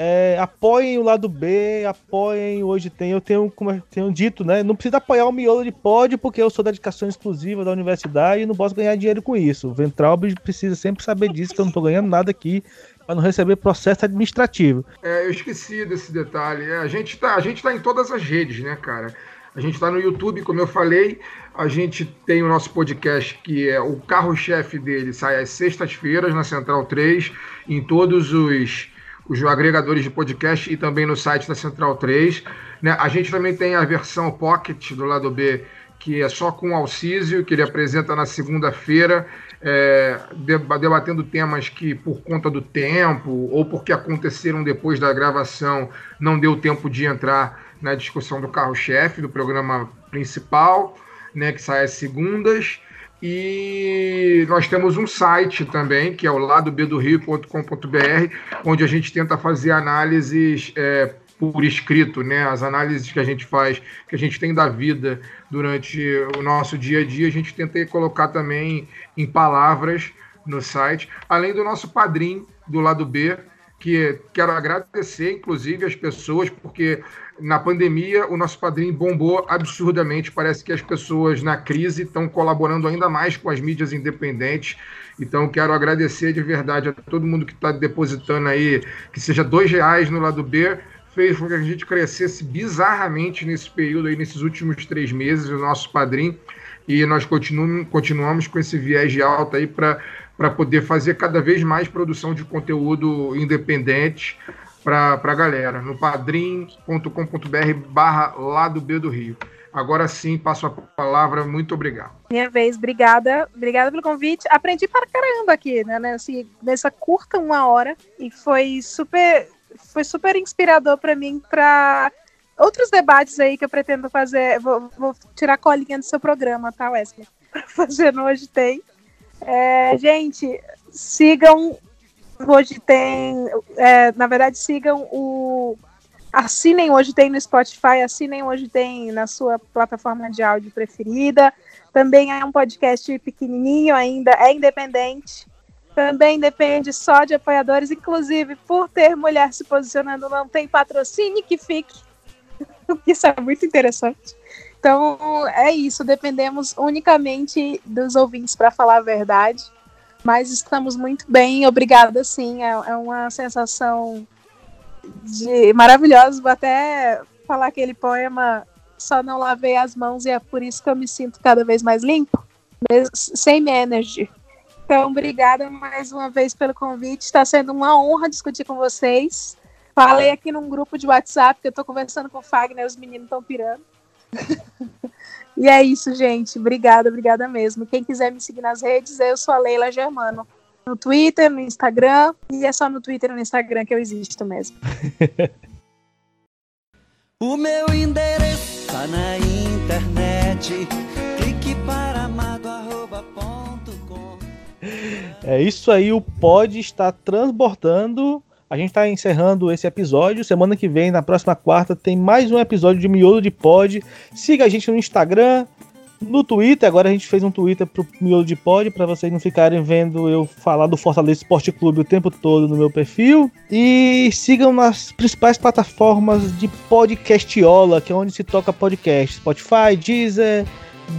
É, apoiem o lado B, apoiem Hoje Tem. Eu tenho, como eu tenho dito, né? Não precisa apoiar o miolo de pod, porque eu sou dedicação exclusiva da universidade e não posso ganhar dinheiro com isso. O Ventralb precisa sempre saber disso, que eu não tô ganhando nada aqui para não receber processo administrativo. É, eu esqueci desse detalhe. É, a, gente tá, a gente tá em todas as redes, né, cara? A gente está no YouTube, como eu falei. A gente tem o nosso podcast, que é o carro-chefe dele, sai às sextas-feiras na Central 3, em todos os os agregadores de podcast e também no site da Central 3. Né? A gente também tem a versão Pocket do lado B, que é só com o Alcísio, que ele apresenta na segunda-feira, é, debatendo temas que, por conta do tempo ou porque aconteceram depois da gravação, não deu tempo de entrar na discussão do carro-chefe do programa principal, né, que sai às segundas. E nós temos um site também, que é o ladobdorio.com.br, onde a gente tenta fazer análises é, por escrito, né? As análises que a gente faz, que a gente tem da vida durante o nosso dia a dia, a gente tenta colocar também em palavras no site, além do nosso padrinho do lado B, que quero agradecer, inclusive, as pessoas, porque na pandemia o nosso padrinho bombou absurdamente. Parece que as pessoas na crise estão colaborando ainda mais com as mídias independentes. Então, quero agradecer de verdade a todo mundo que está depositando aí, que seja dois reais no lado B, fez com que a gente crescesse bizarramente nesse período aí, nesses últimos três meses, o nosso padrinho. E nós continuamos, continuamos com esse viés de alta aí para para poder fazer cada vez mais produção de conteúdo independente para a galera, no padrim.com.br barra lado B do Rio. Agora sim, passo a palavra, muito obrigado. Minha vez, obrigada, obrigada pelo convite. Aprendi para caramba aqui, né, nessa curta uma hora, e foi super, foi super inspirador para mim para outros debates aí que eu pretendo fazer. Vou, vou tirar colinha do seu programa, tá, Wesley? [LAUGHS] Para fazer Hoje Tem. É, gente, sigam. Hoje tem. É, na verdade, sigam o. Assinem hoje tem no Spotify, assinem hoje tem na sua plataforma de áudio preferida. Também é um podcast pequenininho ainda, é independente. Também depende só de apoiadores, inclusive por ter mulher se posicionando, não tem patrocínio que fique. [LAUGHS] Isso é muito interessante. Então, é isso, dependemos unicamente dos ouvintes para falar a verdade, mas estamos muito bem, obrigada, sim, é, é uma sensação de maravilhosa, vou até falar aquele poema Só não lavei as mãos e é por isso que eu me sinto cada vez mais limpo, sem energy. Então, obrigada mais uma vez pelo convite, está sendo uma honra discutir com vocês. Falei aqui num grupo de WhatsApp que eu estou conversando com o Fagner, os meninos estão pirando e é isso, gente. Obrigada, obrigada mesmo. Quem quiser me seguir nas redes, eu sou a Leila Germano. No Twitter, no Instagram. E é só no Twitter e no Instagram que eu existo mesmo. [LAUGHS] o meu endereço tá na internet. Clique para amado.com. É isso aí, o pod está transbordando a gente está encerrando esse episódio. Semana que vem, na próxima quarta, tem mais um episódio de Miolo de Pod. Siga a gente no Instagram, no Twitter. Agora a gente fez um Twitter pro Miolo de Pod para vocês não ficarem vendo eu falar do Fortaleza Esporte Clube o tempo todo no meu perfil. E sigam nas principais plataformas de podcastiola, que é onde se toca podcast: Spotify, Deezer,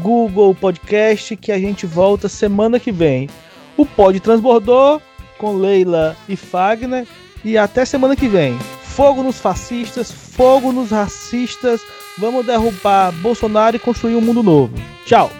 Google Podcast, que a gente volta semana que vem. O Pod transbordou com Leila e Fagner. E até semana que vem. Fogo nos fascistas, fogo nos racistas. Vamos derrubar Bolsonaro e construir um mundo novo. Tchau!